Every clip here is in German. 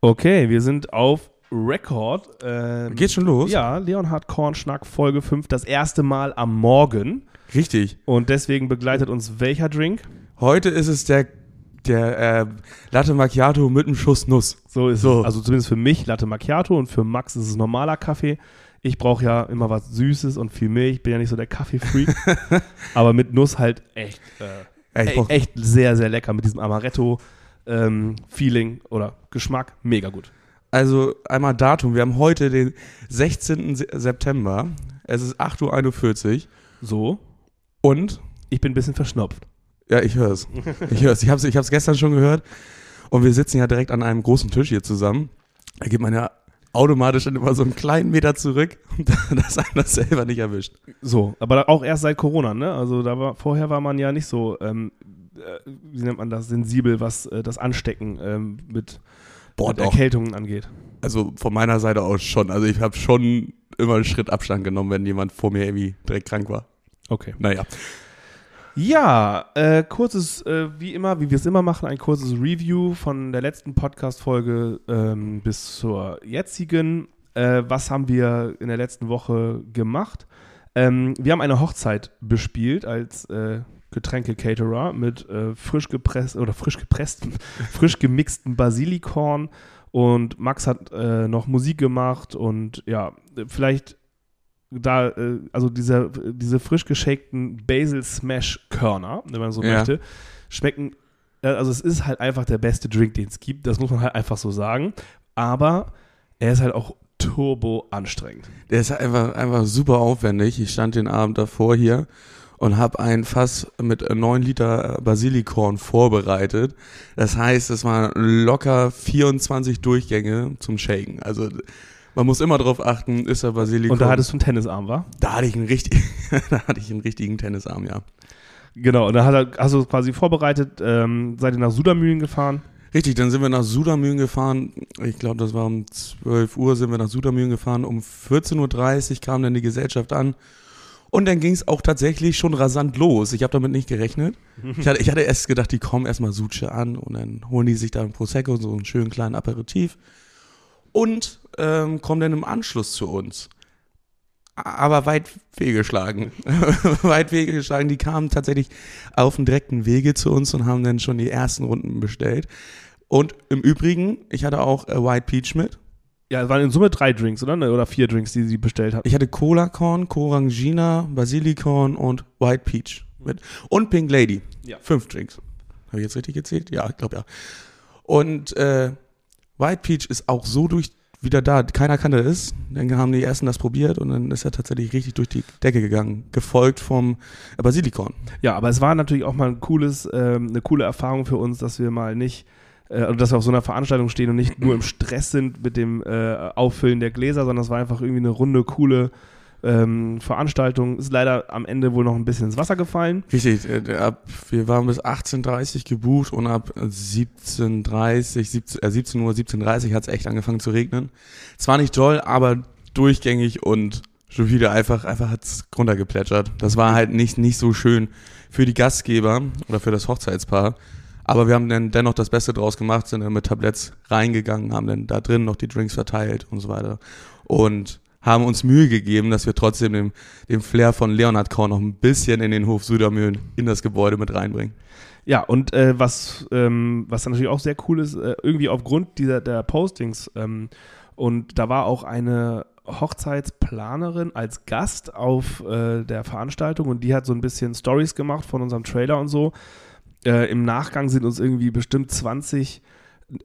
Okay, wir sind auf Record. Ähm, Geht schon los? Ja, Leonhard Kornschnack Folge 5, das erste Mal am Morgen. Richtig. Und deswegen begleitet uns welcher Drink? Heute ist es der, der äh, Latte Macchiato mit einem Schuss Nuss. So ist So. es. Also zumindest für mich Latte Macchiato und für Max ist es normaler Kaffee. Ich brauche ja immer was Süßes und viel Milch. Ich bin ja nicht so der Kaffee-Freak. Aber mit Nuss halt echt, äh, Ey, ich e- brauch- echt sehr, sehr lecker mit diesem Amaretto-Feeling oder Geschmack. Mega gut. Also einmal Datum. Wir haben heute den 16. Se- September. Es ist 8.41 Uhr. So, Und, ich bin ein bisschen verschnupft. ja, ich höre es. Ich höre es. Ich habe es ich hab's gestern schon gehört. Und wir sitzen ja direkt an einem großen Tisch hier zusammen. Da geht man ja automatisch dann immer so einen kleinen Meter zurück, dass einem das selber nicht erwischt. So, aber auch erst seit Corona, ne? Also da war, vorher war man ja nicht so, ähm, äh, wie nennt man das, sensibel, was äh, das Anstecken ähm, mit, Boah, mit. Erkältungen angeht. Also von meiner Seite aus schon. Also ich habe schon immer einen Schritt Abstand genommen, wenn jemand vor mir irgendwie direkt krank war. Okay. Naja. Ja, äh, kurzes, äh, wie immer, wie wir es immer machen, ein kurzes Review von der letzten Podcast-Folge ähm, bis zur jetzigen. Äh, was haben wir in der letzten Woche gemacht? Ähm, wir haben eine Hochzeit bespielt als äh, Getränke-Caterer mit äh, frisch gepresst oder frisch gepressten, frisch gemixten Basilikorn und Max hat äh, noch Musik gemacht und ja, vielleicht da, äh, also diese, diese frisch geshakten Basil Smash Körner, wenn man so Ja. möchte, schmecken, äh, also es ist halt einfach der beste Drink, den es gibt, das muss man halt einfach so sagen, aber er ist halt auch turbo anstrengend. Der ist einfach, einfach super aufwendig. Ich stand den Abend davor hier und habe ein Fass mit 9 Liter Basilikorn vorbereitet. Das heißt, es waren locker 24 Durchgänge zum Shaken. Also man muss immer darauf achten, ist der Basilikorn. Und da hattest du einen Tennisarm, war? da hatte ich einen richtig, da hatte ich einen richtigen Tennisarm, ja. Genau, und da hat er, hast du quasi vorbereitet, ähm, seid ihr nach Sudermühlen gefahren. Richtig, dann sind wir nach Sudermühlen gefahren. Ich glaube, das war um 12 Uhr sind wir nach Sudermühlen gefahren. Um 14.30 Uhr kam dann die Gesellschaft an. Und dann ging es auch tatsächlich schon rasant los. Ich habe damit nicht gerechnet. Ich hatte, ich hatte erst gedacht, die kommen erstmal Suche an und dann holen die sich da ein Prosecco, so einen schönen kleinen Aperitif. Und ähm, kommen dann im Anschluss zu uns. Aber weit fehlgeschlagen. weit fehlgeschlagen. Die kamen tatsächlich auf dem direkten Wege zu uns und haben dann schon die ersten Runden bestellt. Und im Übrigen, ich hatte auch äh, White Peach mit. Ja, es waren in Summe drei Drinks, oder? Ne, Oder vier Drinks, die sie bestellt hat. Ich hatte Cola Corn, Corangina, Basilikorn und White Peach mit. Und Pink Lady. Ja. Fünf Drinks. Habe ich jetzt richtig gezählt? Ja, ich glaube ja. Und äh, White Peach ist auch so durch wieder da. Keiner kannte es. Dann haben die ersten das probiert und dann ist er tatsächlich richtig durch die Decke gegangen. Gefolgt vom äh, Basilikorn. Ja, aber es war natürlich auch mal ein cooles, ähm, eine coole Erfahrung für uns, dass wir mal nicht, äh, also dass wir auf so einer Veranstaltung stehen und nicht nur im Stress sind mit dem äh, Auffüllen der Gläser, sondern es war einfach irgendwie eine runde, coole ähm, Veranstaltung. Ist leider am Ende wohl noch ein bisschen ins Wasser gefallen. Richtig, äh, ab, wir waren bis 18.30 gebucht und ab 17.30 17, äh, 17 Uhr, 17.30 hat es echt angefangen zu regnen. Zwar nicht toll, aber durchgängig und schon wieder einfach, einfach hat's runtergeplätschert. Das war halt nicht, nicht so schön für die Gastgeber oder für das Hochzeitspaar. Aber wir haben dann dennoch das Beste draus gemacht, sind dann mit Tabletts reingegangen, haben dann da drin noch die Drinks verteilt und so weiter. Und haben uns Mühe gegeben, dass wir trotzdem dem, dem Flair von Leonhard Korn noch ein bisschen in den Hof Südermühlen in das Gebäude mit reinbringen. Ja, und äh, was, ähm, was dann natürlich auch sehr cool ist, äh, irgendwie aufgrund dieser der Postings, ähm, und da war auch eine Hochzeitsplanerin als Gast auf äh, der Veranstaltung und die hat so ein bisschen Stories gemacht von unserem Trailer und so. Äh, Im Nachgang sind uns irgendwie bestimmt 20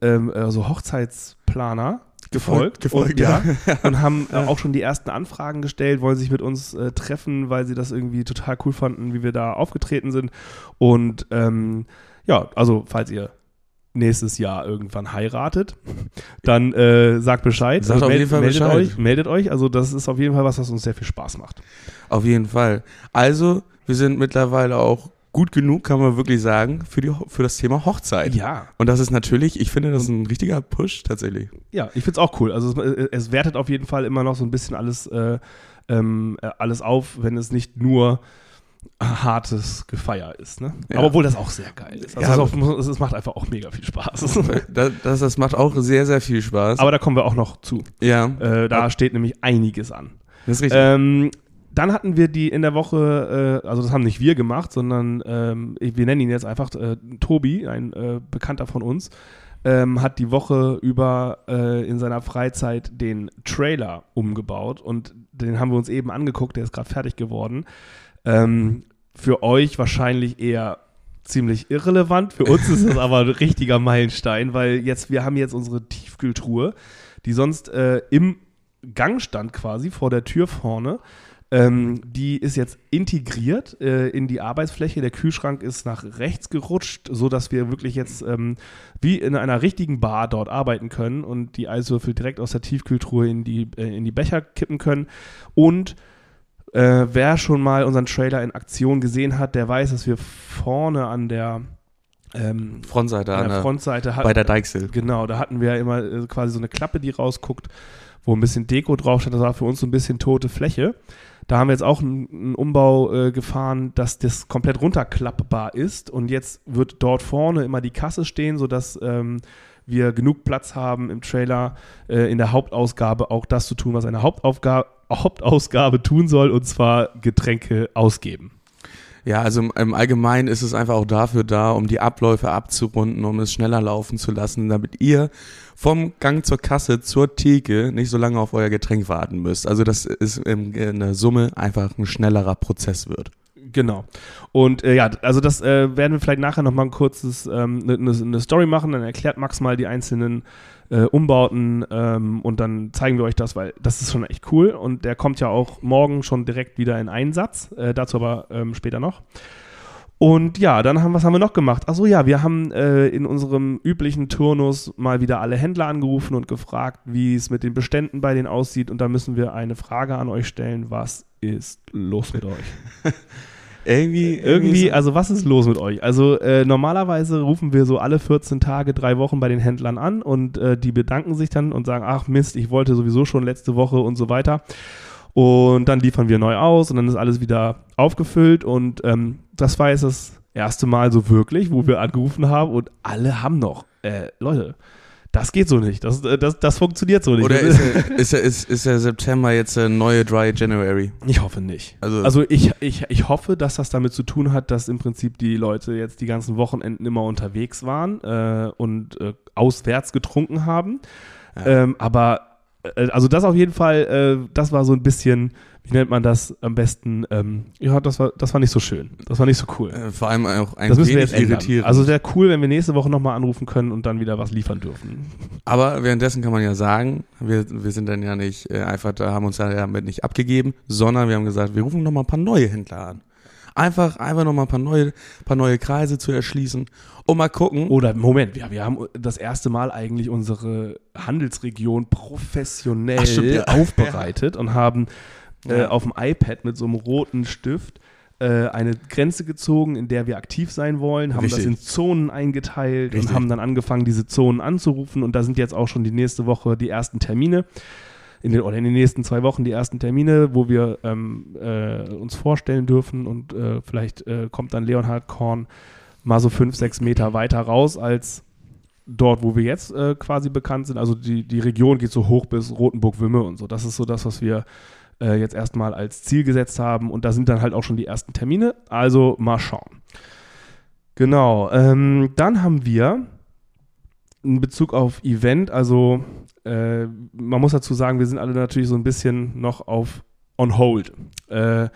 ähm, also Hochzeitsplaner gefolgt, Gefolgt, und, ja. und haben äh, auch schon die ersten Anfragen gestellt, wollen sich mit uns äh, treffen, weil sie das irgendwie total cool fanden, wie wir da aufgetreten sind. Und ähm, ja, also falls ihr nächstes Jahr irgendwann heiratet, dann äh, sagt Bescheid. Sagt Also auf jeden Fall meldet Bescheid. euch, meldet euch. Also das ist auf jeden Fall was, was uns sehr viel Spaß macht. Auf jeden Fall. Also, wir sind mittlerweile auch gut genug, kann man wirklich sagen, für, die, für das Thema Hochzeit. Ja, Und das ist natürlich, ich finde, das ist ein richtiger Push tatsächlich. ja, ich find's auch cool. Also es, äh, es wertet auf jeden Fall immer noch so ein bisschen alles, äh, ähm, äh, alles auf, wenn es nicht nur hartes Gefeier ist. Ne? Ja. Aber obwohl das auch sehr geil ist. Also Ja, es, es macht einfach auch mega viel Spaß. Das, das, das macht auch sehr, sehr viel Spaß. Aber da kommen wir auch noch zu. ja, Äh, da steht nämlich einiges an. das ist richtig. Ähm, dann hatten wir die in der Woche, äh, also das haben nicht wir gemacht, sondern ähm, wir nennen ihn jetzt einfach äh, Tobi, ein äh, Bekannter von uns, ähm, hat die Woche über äh, in seiner Freizeit den Trailer umgebaut und den haben wir uns eben angeguckt, der ist gerade fertig geworden. Ähm, für euch wahrscheinlich eher ziemlich irrelevant, für uns ist das aber ein richtiger Meilenstein, weil jetzt, wir haben jetzt unsere Tiefkühltruhe, die sonst äh, im Gang stand quasi vor der Tür vorne. Ähm, die ist jetzt integriert äh, in die Arbeitsfläche. Der Kühlschrank ist nach rechts gerutscht, sodass wir wirklich jetzt ähm, wie in einer richtigen Bar dort arbeiten können und die Eiswürfel direkt aus der Tiefkühltruhe in die, äh, in die Becher kippen können. Und äh, wer schon mal unseren Trailer in Aktion gesehen hat, der weiß, dass wir vorne an der, ähm, Frontseite an der Frontseite hatten. bei der Deichsel. Genau, da hatten wir immer äh, quasi so eine Klappe, die rausguckt, wo ein bisschen Deko drauf stand. Das war für uns so ein bisschen tote Fläche. Da haben wir jetzt auch einen, Umbau äh, gefahren, dass das komplett runterklappbar ist. Und jetzt wird dort vorne immer die Kasse stehen, sodass ähm, wir genug Platz haben im Trailer äh, in der Hauptausgabe auch das zu tun, was eine Hauptaufgabe, Hauptausgabe tun soll, und zwar Getränke ausgeben. Ja, also im- Allgemeinen ist es einfach auch dafür da, um die Abläufe abzurunden, um es schneller laufen zu lassen, damit ihr vom Gang zur Kasse zur Theke nicht so lange auf euer Getränk warten müsst. Also dass es in, der Summe einfach ein schnellerer Prozess wird. Genau. Und äh, ja, also das äh, werden wir vielleicht nachher noch mal ein kurzes ähm, eine ne Story machen. Dann erklärt Max mal die einzelnen äh, Umbauten ähm, und dann zeigen wir euch das, weil das ist schon echt cool. Und der kommt ja auch morgen schon direkt wieder in Einsatz. Äh, dazu aber ähm, später noch. Und ja, dann haben, was haben wir noch gemacht? Achso, ja, wir haben äh, in unserem üblichen Turnus mal wieder alle Händler angerufen und gefragt, wie es mit den Beständen bei denen aussieht. Und da müssen wir eine Frage an euch stellen. Was ist los mit euch? Irgendwie, Irgendwie, also was ist los mit euch? Also äh, normalerweise rufen wir so alle 14 Tage, drei Wochen bei den Händlern an und äh, die bedanken sich dann und sagen, ach Mist, ich wollte sowieso schon letzte Woche und so weiter. Und dann liefern wir neu aus und dann ist alles wieder aufgefüllt und ähm, das war jetzt das erste Mal so wirklich, wo wir angerufen haben und alle haben noch, äh, Leute, das geht so nicht, das, äh, das, das funktioniert so nicht. Oder ist, ist, ist, ist der September jetzt der neue Dry January? Ich hoffe nicht. Also- Also, ich, ich, ich hoffe, dass das damit zu tun hat, dass im Prinzip die Leute jetzt die ganzen Wochenenden immer unterwegs waren äh, und äh, auswärts getrunken haben. Ja. Ähm, aber also das auf jeden Fall, äh, das war so ein bisschen, wie nennt man das am besten? Ähm, ja, das war, das war nicht so schön. Das war nicht so cool. Äh, Vor allem auch ein Das müssen wir jetzt ändern. irritierend. Also wäre cool, wenn wir nächste Woche nochmal anrufen können und dann wieder was liefern dürfen. Aber währenddessen kann man ja sagen, wir, wir sind dann ja nicht äh, einfach da, haben uns ja damit nicht abgegeben, sondern wir haben gesagt, wir rufen noch mal ein paar neue Händler an. Einfach, einfach noch mal ein paar neue, paar neue Kreise zu erschließen und mal gucken. Oder Moment, wir, wir haben das erste Mal eigentlich unsere Handelsregion professionell Ach, stimmt, ja. aufbereitet und haben äh, Ja. auf dem iPad mit so einem roten Stift äh, eine Grenze gezogen, in der wir aktiv sein wollen, haben Richtig. das in Zonen eingeteilt Richtig. und haben dann angefangen, diese Zonen anzurufen und da sind jetzt auch schon die nächste Woche die ersten Termine. In den, oder in den nächsten zwei Wochen die ersten Termine, wo wir ähm, äh, uns vorstellen dürfen und äh, vielleicht äh, kommt dann Leonhard Korn mal so fünf, sechs Meter weiter raus als dort, wo wir jetzt äh, quasi bekannt sind. Also die, die Region geht so hoch bis Rotenburg-Wümme und so. Das ist so das, was wir äh, jetzt erstmal als Ziel gesetzt haben. Und da sind dann halt auch schon die ersten Termine. Also mal schauen. Genau. Ähm, dann haben wir in Bezug auf Event, also äh, man muss dazu sagen, wir sind alle natürlich so ein bisschen noch auf on hold. Äh,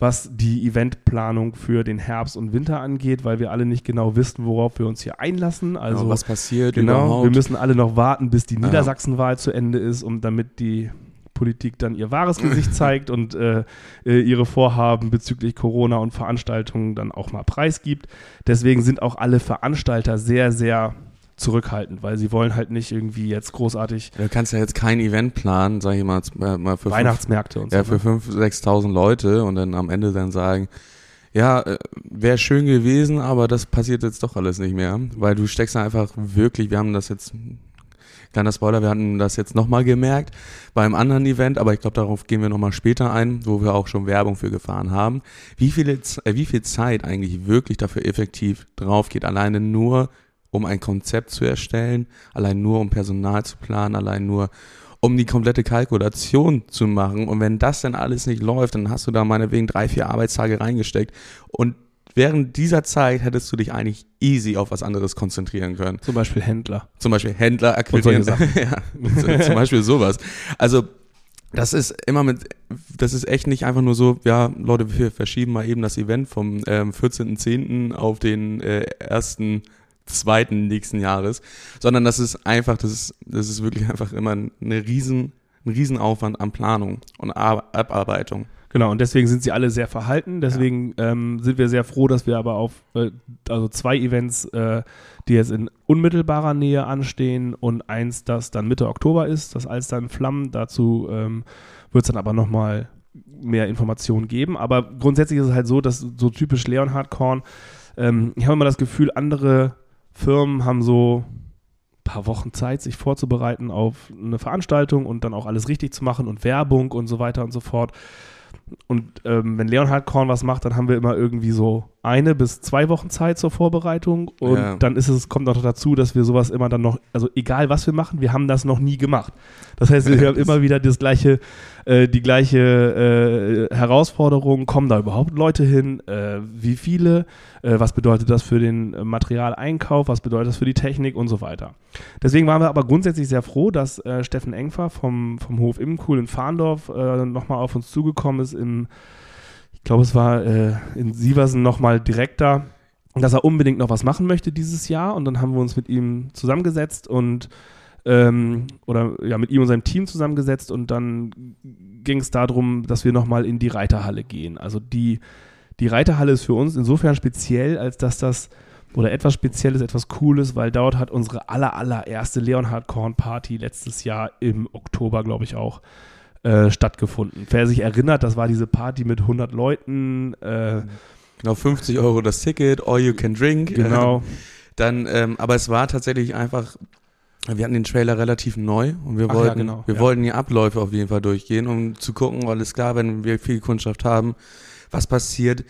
was die Eventplanung für den Herbst und Winter angeht, weil wir alle nicht genau wissen, worauf wir uns hier einlassen. Also Also, was passiert Genau, überhaupt. wir müssen alle noch warten, bis die Ja. Niedersachsenwahl zu Ende ist, um damit die Politik dann ihr wahres Gesicht zeigt und äh, äh, ihre Vorhaben bezüglich Corona und Veranstaltungen dann auch mal preisgibt. Deswegen sind auch alle Veranstalter sehr, sehr zurückhaltend, weil sie wollen halt nicht irgendwie jetzt großartig Du kannst ja jetzt kein Event planen, sag ich mal, äh, mal für fünf, Weihnachtsmärkte und ja, so. für ne? 5.000, 6.000 Leute und dann am Ende dann sagen, ja, wäre schön gewesen, aber das passiert jetzt doch alles nicht mehr, weil du steckst da einfach wirklich, wir haben das jetzt Kleiner Spoiler, wir hatten das jetzt nochmal gemerkt beim anderen Event, aber ich glaube, darauf gehen wir nochmal später ein, wo wir auch schon Werbung für gefahren haben. Wie, viele, äh, wie viel Zeit eigentlich wirklich dafür effektiv drauf geht, alleine nur um ein Konzept zu erstellen, allein nur um Personal zu planen, allein nur um die komplette Kalkulation zu machen. Und wenn das dann alles nicht läuft, dann hast du da meinetwegen drei, vier Arbeitstage reingesteckt und während dieser Zeit hättest du dich eigentlich easy auf was anderes konzentrieren können. Zum Beispiel Händler. Zum Beispiel Händler akquirieren. ja, zum Beispiel sowas. Also das ist immer mit, das ist echt nicht einfach nur so, ja, Leute, wir verschieben mal eben das Event vom ähm, 14.10. auf den äh, ersten zweiten nächsten Jahres, sondern das ist einfach, das ist, das ist wirklich einfach immer eine riesen, ein Riesenaufwand an Planung und Abarbeitung. Genau, und deswegen sind sie alle sehr verhalten. Deswegen ja. ähm, sind wir sehr froh, dass wir aber auf äh, also zwei Events, äh, die jetzt in unmittelbarer Nähe anstehen und eins, das dann Mitte Oktober ist, das Alster in Flammen. Dazu ähm, wird es dann aber nochmal mehr Informationen geben. Aber grundsätzlich ist es halt so, dass so typisch Leonhard Korn, ähm, ich habe immer das Gefühl, andere Firmen haben so ein paar Wochen Zeit, sich vorzubereiten auf eine Veranstaltung und dann auch alles richtig zu machen und Werbung und so weiter und so fort. Und ähm, wenn Leonhard Korn was macht, dann haben wir immer irgendwie so eine bis zwei Wochen Zeit zur Vorbereitung. Und ja. dann ist es, kommt noch dazu, dass wir sowas immer dann noch, also egal was wir machen, wir haben das noch nie gemacht. Das heißt, wir haben immer wieder das gleiche, äh, die gleiche äh, Herausforderung, kommen da überhaupt Leute hin, äh, wie viele, äh, was bedeutet das für den Materialeinkauf, was bedeutet das für die Technik und so weiter. Deswegen waren wir aber grundsätzlich sehr froh, dass äh, Steffen Engfer vom, vom Hof Immenkuhl in Fahndorf äh, nochmal auf uns zugekommen ist im ich glaube, es war äh, in Sieversen nochmal direkter, dass er unbedingt noch was machen möchte dieses Jahr. Und dann haben wir uns mit ihm zusammengesetzt und ähm, oder ja, mit ihm und seinem Team zusammengesetzt und dann ging es darum, dass wir nochmal in die Reiterhalle gehen. Also die, die Reiterhalle ist für uns insofern speziell, als dass das oder etwas Spezielles, etwas Cooles, weil dort hat unsere aller, Leonhard Korn Party letztes Jahr im Oktober, glaube ich, auch äh, stattgefunden. Wer sich erinnert, das war diese Party mit 100 Leuten. Äh, genau, 50 Euro das Ticket, all you can drink. Genau. Dann, ähm, aber es war tatsächlich einfach, wir hatten den Trailer relativ neu und wir Ach wollten, ja, genau, wir ja. wollten die Abläufe auf jeden Fall durchgehen, um zu gucken, weil es klar, wenn wir viel Kundschaft haben, was passiert,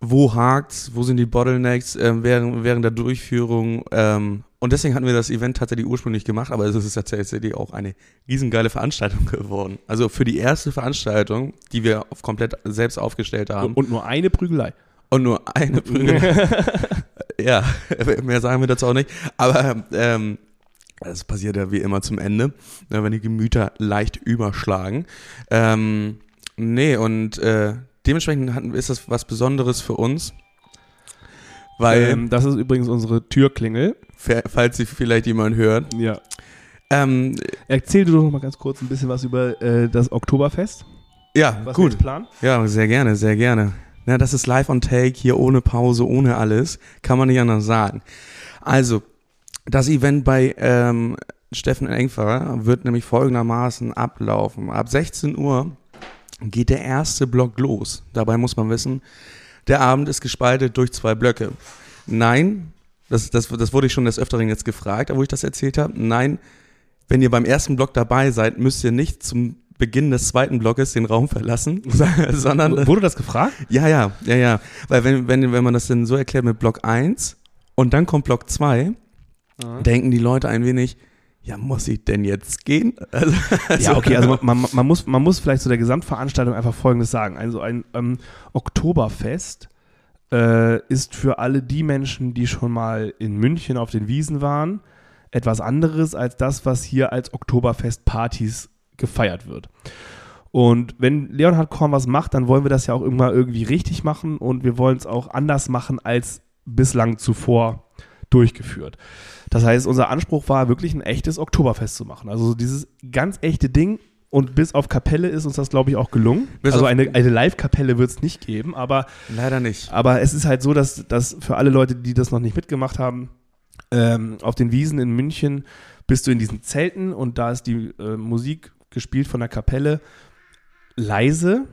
wo hakt's, wo sind die Bottlenecks äh, während, während der Durchführung. Ähm, und deswegen hatten wir das Event tatsächlich ursprünglich gemacht, aber es ist tatsächlich auch eine riesengeile Veranstaltung geworden. Also für die erste Veranstaltung, die wir auf komplett selbst aufgestellt haben. Und, nur eine Prügelei. Und nur eine Prügelei. ja, mehr sagen wir dazu auch nicht. Aber ähm, das passiert ja wie immer zum Ende, ne, wenn die Gemüter leicht überschlagen. Ähm, nee, und äh, dementsprechend ist das was Besonderes für uns. Weil, ähm, das ist übrigens unsere Türklingel. Falls sie vielleicht jemand hört. Ja. Ähm, Erzähl du doch mal ganz kurz ein bisschen was über äh, das Oktoberfest. Ja, was gut. Plan? Ja, sehr gerne, sehr gerne. Ja, das ist live on take, hier ohne Pause, ohne alles. Kann man nicht anders sagen. Also, das Event bei ähm, Steffen Engfer wird nämlich folgendermaßen ablaufen. Ab 16 Uhr geht der erste Block los. Dabei muss man wissen, der Abend ist gespaltet durch zwei Blöcke. Nein, das, das, das wurde ich schon des Öfteren jetzt gefragt, wo ich das erzählt habe. Nein, wenn ihr beim ersten Block dabei seid, müsst ihr nicht zum Beginn des zweiten Blockes den Raum verlassen, sondern. Wurde das gefragt? Ja, ja, ja, ja. Weil wenn, wenn, wenn man das dann so erklärt mit Block 1 und dann kommt Block 2, denken die Leute ein wenig, ja, muss ich denn jetzt gehen? Also, also ja, okay, also man, man, muss, man muss vielleicht zu der Gesamtveranstaltung einfach Folgendes sagen. Also ein ähm, Oktoberfest äh, ist für alle die Menschen, die schon mal in München auf den Wiesen waren, etwas anderes als das, was hier als Oktoberfest-Partys gefeiert wird. Und wenn Leonhard Korn was macht, dann wollen wir das ja auch irgendwann irgendwie richtig machen und wir wollen es auch anders machen als bislang zuvor durchgeführt. Das heißt, unser Anspruch war wirklich ein echtes Oktoberfest zu machen. Also dieses ganz echte Ding und bis auf Kapelle ist uns das, glaube ich, auch gelungen. Bis also eine, eine Live-Kapelle wird es nicht geben, aber. Leider nicht. Aber es ist halt so, dass, dass für alle Leute, die das noch nicht mitgemacht haben, ähm, auf den Wiesen in München bist du in diesen Zelten und da ist die äh, Musik gespielt von der Kapelle leise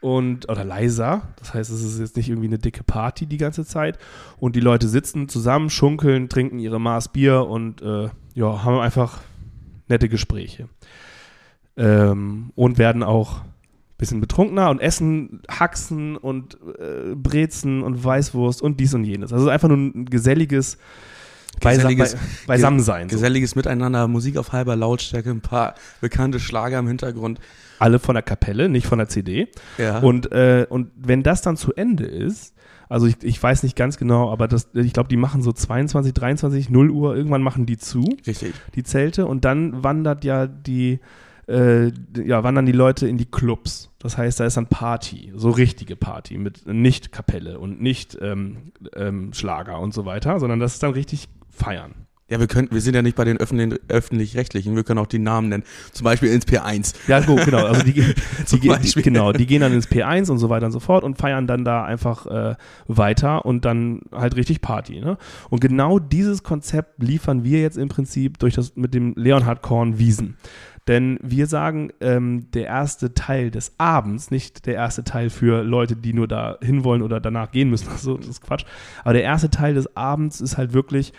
und oder leiser. Das heißt, es ist jetzt nicht irgendwie eine dicke Party die ganze Zeit. Und die Leute sitzen zusammen, schunkeln, trinken ihre Maß Bier und äh, ja, haben einfach nette Gespräche. Ähm, und werden auch ein bisschen betrunkener und essen Haxen und äh, Brezen und Weißwurst und dies und jenes. Also einfach nur ein geselliges, Geselliges- Beisa Be Beisammensein. so. Geselliges Miteinander, Musik auf halber Lautstärke, ein paar bekannte Schlager im Hintergrund. Alle von der Kapelle, nicht von der CD. Ja. Und, äh, und wenn das dann zu Ende ist, also ich, ich weiß nicht ganz genau, aber das, ich glaube, die machen so 22, 23, 0 Uhr, irgendwann machen die zu, Richtig. die Zelte, und dann wandert ja die, äh, ja, wandern die Leute in die Clubs. Das heißt, da ist dann Party, so richtige Party, mit nicht Kapelle und nicht ähm, ähm, Schlager und so weiter, sondern das ist dann richtig feiern. Ja, wir können, wir sind ja nicht bei den öffentlich- öffentlich-rechtlichen, wir können auch die Namen nennen. Zum Beispiel ins P1. Ja, gut, genau. Also die, die, die, genau, die gehen dann ins P1 und so weiter und so fort und feiern dann da einfach äh, weiter und dann halt richtig Party. Ne? Und genau dieses Konzept liefern wir jetzt im Prinzip durch das mit dem Leonhard Korn Wiesen. Denn wir sagen, ähm, der erste Teil des Abends, nicht der erste Teil für Leute, die nur da hinwollen oder danach gehen müssen, also, das ist Quatsch, aber der erste Teil des Abends ist halt wirklich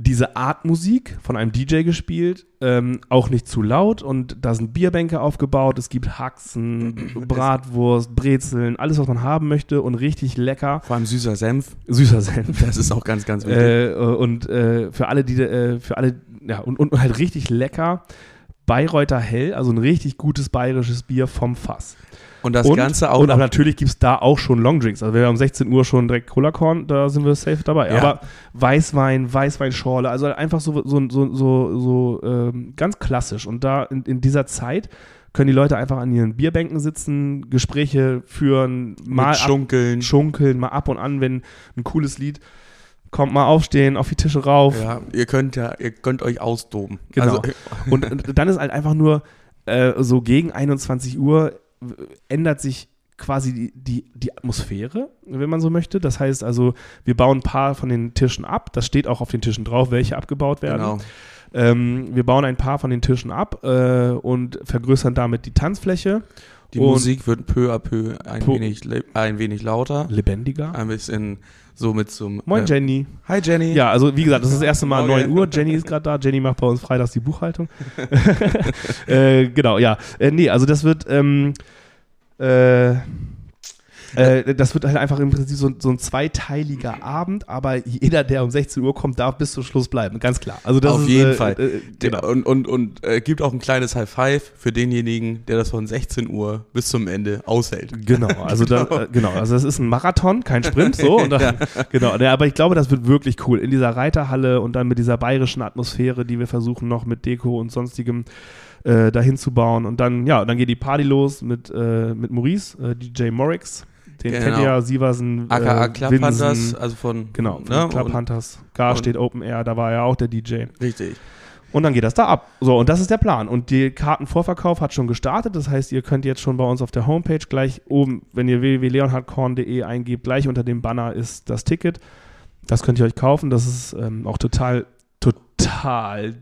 diese Art Musik von einem DJ gespielt, ähm, auch nicht zu laut und da sind Bierbänke aufgebaut, es gibt Haxen, Bratwurst, Brezeln, alles, was man haben möchte und richtig lecker. Vor allem süßer Senf. Süßer Senf. Das ist auch ganz, ganz wichtig. Äh, und äh, für alle, die, äh, für alle, ja, und, und halt richtig lecker. Bayreuther Hell, also ein richtig gutes bayerisches Bier vom Fass. und das und, Ganze auch und aber natürlich gibt es da auch schon Longdrinks. Also wenn wir um 16 Uhr schon direkt Cola-Korn, da sind wir safe dabei. Ja. Aber Weißwein, Weißweinschorle, also einfach so, so, so, so, so ähm, ganz klassisch. Und da in, in dieser Zeit können die Leute einfach an ihren Bierbänken sitzen, Gespräche führen, mal mit ab, Schunkeln. schunkeln, mal ab und an, wenn ein cooles Lied kommt, mal aufstehen, auf die Tische rauf. Ja, ihr könnt ja, ihr könnt euch austoben. Genau. Also, Und, dann ist halt einfach nur äh, so gegen 21 Uhr ändert sich quasi die, die, die Atmosphäre, wenn man so möchte. Das heißt also, wir bauen ein paar von den Tischen ab. Das steht auch auf den Tischen drauf, welche abgebaut werden. genau. Ähm, wir bauen ein paar von den Tischen ab äh, und vergrößern damit die Tanzfläche. Die Musik wird peu à peu ein, wenig, ein wenig lauter. Lebendiger. Ein bisschen so mit einem. Moin äh, Jenny. Hi Jenny. Ja, also wie gesagt, das ist das erste Mal Morgen. 9 Uhr. Jenny ist gerade da. Jenny macht bei uns freitags die Buchhaltung. äh, genau, ja. Äh, nee, also das wird, ähm, äh, äh, das wird halt einfach im Prinzip so, so ein zweiteiliger Abend, aber jeder, der um 16 Uhr kommt, darf bis zum Schluss bleiben, ganz klar. Also das Auf ist, jeden äh, Fall. Äh, genau. Und, und, und äh, gibt auch ein kleines High Five für denjenigen, der das von 16 Uhr bis zum Ende aushält. Genau, also da, äh, genau, also das ist ein Marathon, kein Sprint, so dann, genau, ja, aber ich glaube, das wird wirklich cool in dieser Reiterhalle und dann mit dieser bayerischen Atmosphäre, die wir versuchen noch mit Deko und sonstigem äh, dahin zu bauen und dann ja, dann geht die Party los mit äh, mit Maurice, äh, DJ Morix, den Genau. kennt ihr ja, Sieversen, AKA äh, Club Hunters, Winsen, also von. genau, von ne? Club und, Hunters, Gar steht Open Air, da war ja auch der DJ. Richtig. Und dann geht das da ab. So, und das ist der Plan. Und die Kartenvorverkauf hat schon gestartet. Das heißt, ihr könnt jetzt schon bei uns auf der Homepage gleich oben, wenn ihr www.leonhardkorn.de eingebt, gleich unter dem Banner ist das Ticket. Das könnt ihr euch kaufen. Das ist ähm, auch total, total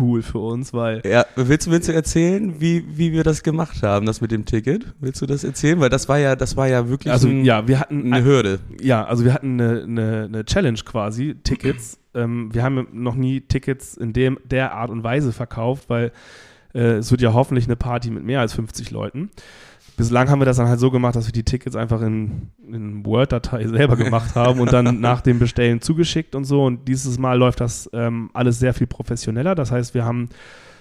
cool für uns, weil Ja, willst, du- willst du erzählen, wie, wie wir das gemacht haben, das mit dem Ticket? Willst du das erzählen? Weil das war ja, das war ja wirklich also ein, ja, wir hatten eine Hürde. Ja, also wir hatten eine, eine, eine Challenge quasi, Tickets. ähm, wir haben noch nie Tickets in dem, der Art und Weise verkauft, weil äh, es wird ja hoffentlich eine Party mit mehr als 50 Leuten. Bislang haben wir das dann halt so gemacht, dass wir die Tickets einfach in, in Word-Datei selber gemacht haben und dann nach dem Bestellen zugeschickt und so. Und dieses Mal läuft das ähm, alles sehr viel professioneller. Das heißt, wir haben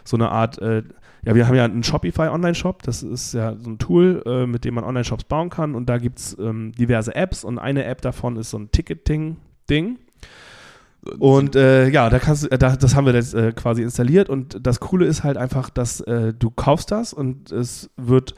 so eine Art, äh, ja, wir haben ja einen Shopify Online-Shop. Das ist ja so ein Tool, äh, mit dem man Online-Shops bauen kann. Und da gibt es ähm, diverse Apps und eine App davon ist so ein Ticketing-Ding. Und äh, ja, da kannst du, äh, da, das haben wir jetzt äh, quasi installiert und das Coole ist halt einfach, dass äh, du kaufst das und es wird,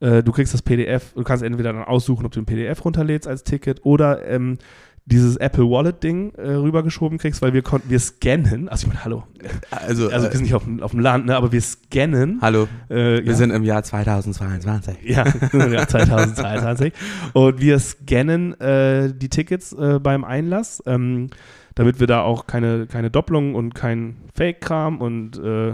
äh, du kriegst das PDF, du kannst entweder dann aussuchen, ob du ein PDF runterlädst als Ticket oder ähm, dieses Apple Wallet Ding äh, rübergeschoben kriegst, weil wir konnten, wir scannen, also ich meine, hallo, Also, also wir äh, sind nicht auf, dem- auf dem Land, ne, aber wir scannen. hallo, Äh, wir ja. sind im Jahr 2022. Ja, ja 2022. Und wir scannen äh, die Tickets äh, beim Einlass. Ähm, damit wir da auch keine, keine Doppelungen und kein Fake-Kram und äh,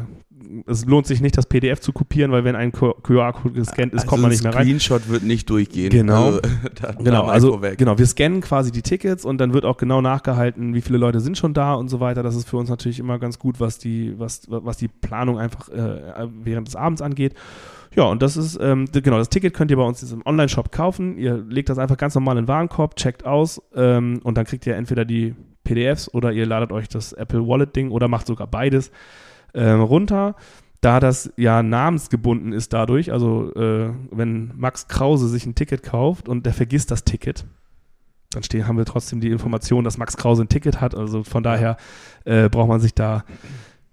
es lohnt sich nicht, das PDF zu kopieren, weil wenn ein QR-Code gescannt ist, Also kommt man nicht mehr rein. Screenshot wird nicht durchgehen. Genau. Also, da, Genau, also weg. genau, wir scannen quasi die Tickets und dann wird auch genau nachgehalten, wie viele Leute sind schon da und so weiter. Das ist für uns natürlich immer ganz gut, was die, was, was die Planung einfach äh, während des Abends angeht. Ja, und das ist, ähm, genau, das Ticket könnt ihr bei uns im Online-Shop kaufen. Ihr legt das einfach ganz normal in den Warenkorb, checkt aus ähm, und dann kriegt ihr entweder die PDFs oder ihr ladet euch das Apple Wallet-Ding oder macht sogar beides ähm, runter. Da das ja namensgebunden ist dadurch, also äh, wenn Max Krause sich ein Ticket kauft und der vergisst das Ticket, dann stehen, haben wir trotzdem die Information, dass Max Krause ein Ticket hat. Also von daher äh, braucht man sich da,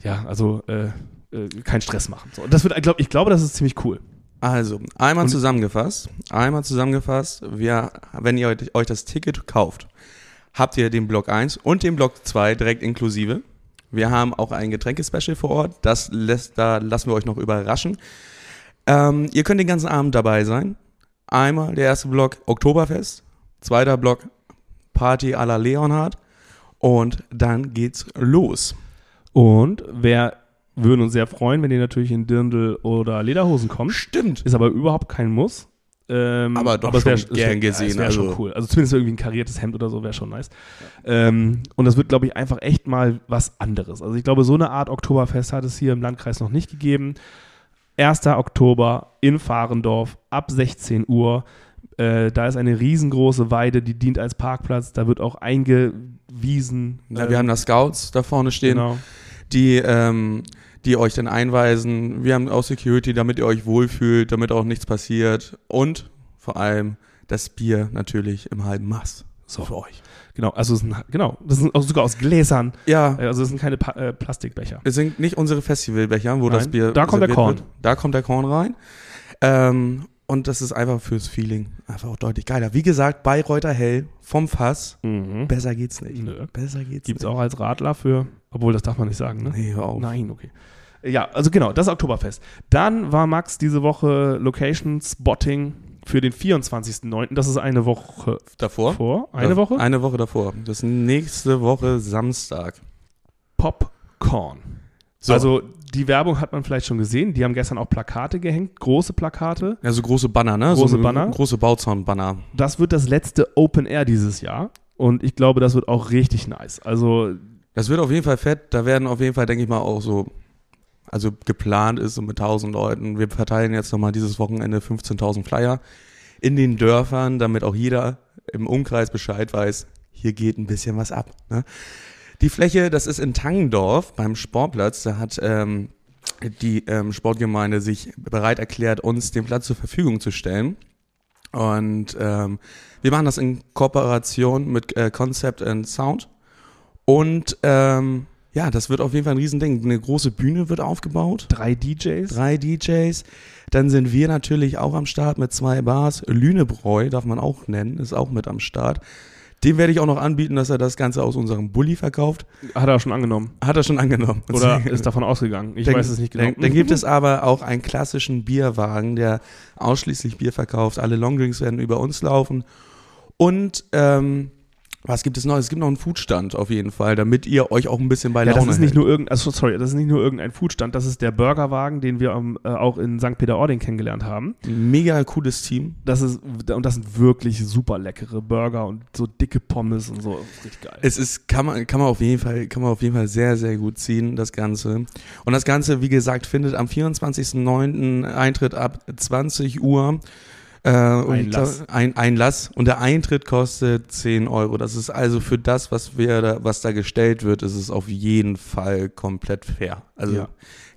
ja, also äh, äh, keinen Stress machen. So, das wird, glaub, ich glaube, das ist ziemlich cool. Also, einmal Und- zusammengefasst. Einmal zusammengefasst. Wir, wenn ihr euch, euch das Ticket kauft, habt ihr den Block 1 und den Block 2 direkt inklusive. Wir haben auch ein Getränkespecial vor Ort. Das lässt, da lassen wir euch noch überraschen. Ähm, ihr könnt den ganzen Abend dabei sein. Einmal der erste Block Oktoberfest. Zweiter Block Party à la Leonhard. Und dann geht's los. Und wir würden uns sehr freuen, wenn ihr natürlich in Dirndl oder Lederhosen kommt. Stimmt. Ist aber überhaupt kein Muss. Ähm, Aber doch wär- schon wär- gern gesehen, Ja, wäre schon also. cool. Also zumindest irgendwie ein kariertes Hemd oder so wäre schon nice. Ähm, und das wird, glaube ich, einfach echt mal was anderes. Also ich glaube, so eine Art Oktoberfest hat es hier im Landkreis noch nicht gegeben. 1. Oktober in Fahrendorf ab 16 Uhr. Äh, da ist eine riesengroße Weide, die dient als Parkplatz. Da wird auch eingewiesen. Ja, ähm, wir haben da Scouts da vorne stehen. genau. die, ähm, die euch dann einweisen. Wir haben auch Security, damit ihr euch wohlfühlt, damit auch nichts passiert. Und vor allem das Bier natürlich im halben Maß. So für euch. Genau, also sind, genau, das sind auch sogar aus Gläsern. Ja, Äh, Also es sind keine pa äh, Plastikbecher. es sind nicht unsere Festivalbecher, wo Nein, das Bier. da kommt der Korn. Wird. Da kommt der Korn rein. Ähm, und das ist einfach fürs Feeling einfach auch deutlich geiler. Wie gesagt, Bayreuther Hell vom Fass. Mhm. Besser geht's nicht. Nö. Besser geht's Gibt es nicht. auch als Radler für, obwohl das darf man nicht sagen, ne? Nee, hör auf. Nein, okay. Ja, also genau, das Oktoberfest. Dann war Max diese Woche Location Spotting für den 24.09. Das ist eine Woche Davor? vor. Eine Da- Woche? Eine Woche davor. Das ist nächste Woche Samstag. Popcorn. So. Also die Werbung hat man vielleicht schon gesehen. Die haben gestern auch Plakate gehängt, große Plakate. Ja, so große Banner, ne? Große so Banner. Große Bauzaun-Banner. Das wird das letzte Open Air dieses Jahr. Und ich glaube, das wird auch richtig nice. Also Das wird auf jeden Fall fett. Da werden auf jeden Fall, denke ich mal, auch so, also geplant ist so mit 1000 Leuten. Wir verteilen jetzt nochmal dieses Wochenende 15.000 Flyer in den Dörfern, damit auch jeder im Umkreis Bescheid weiß, hier geht ein bisschen was ab. Ne? Die Fläche, das ist in Tangendorf beim Sportplatz. Da hat ähm, die ähm, Sportgemeinde sich bereit erklärt, uns den Platz zur Verfügung zu stellen. Und ähm, wir machen das in Kooperation mit äh, Concept and Sound. Und ähm, ja, das wird auf jeden Fall ein Riesending. Eine große Bühne wird aufgebaut. drei DJs. Drei DJs. Dann sind wir natürlich auch am Start mit zwei Bars. Lünebräu darf man auch nennen, ist auch mit am Start. Dem werde ich auch noch anbieten, dass er das Ganze aus unserem Bulli verkauft. Hat er schon angenommen. Hat er schon angenommen. Oder ist davon ausgegangen. Ich Dann- weiß es nicht genau. Dann, dann gibt es aber auch einen klassischen Bierwagen, der ausschließlich Bier verkauft. Alle Longdrinks werden über uns laufen. Und ähm, was gibt es noch? Es gibt noch einen Foodstand auf jeden Fall, damit ihr euch auch ein bisschen bei Ja, Laune das ist nicht hält. nur irgendein, also sorry, das ist nicht nur irgendein Foodstand, das ist der Burgerwagen, den wir ähm, äh, auch in St. Peter-Ording kennengelernt haben. Mega cooles Team. Das ist, und das sind wirklich super leckere Burger und so dicke Pommes und so. Richtig geil. Es ist, kann man, kann man auf jeden Fall, kann man auf jeden Fall sehr, sehr gut ziehen, das Ganze. Und das Ganze, wie gesagt, findet am 24.09. Eintritt ab 20 Uhr. Äh, Einlass. Ein, Einlass. Und der Eintritt kostet 10 Euro. Das ist also für das, was wir da, was da gestellt wird, ist es auf jeden Fall komplett fair. Also Ja.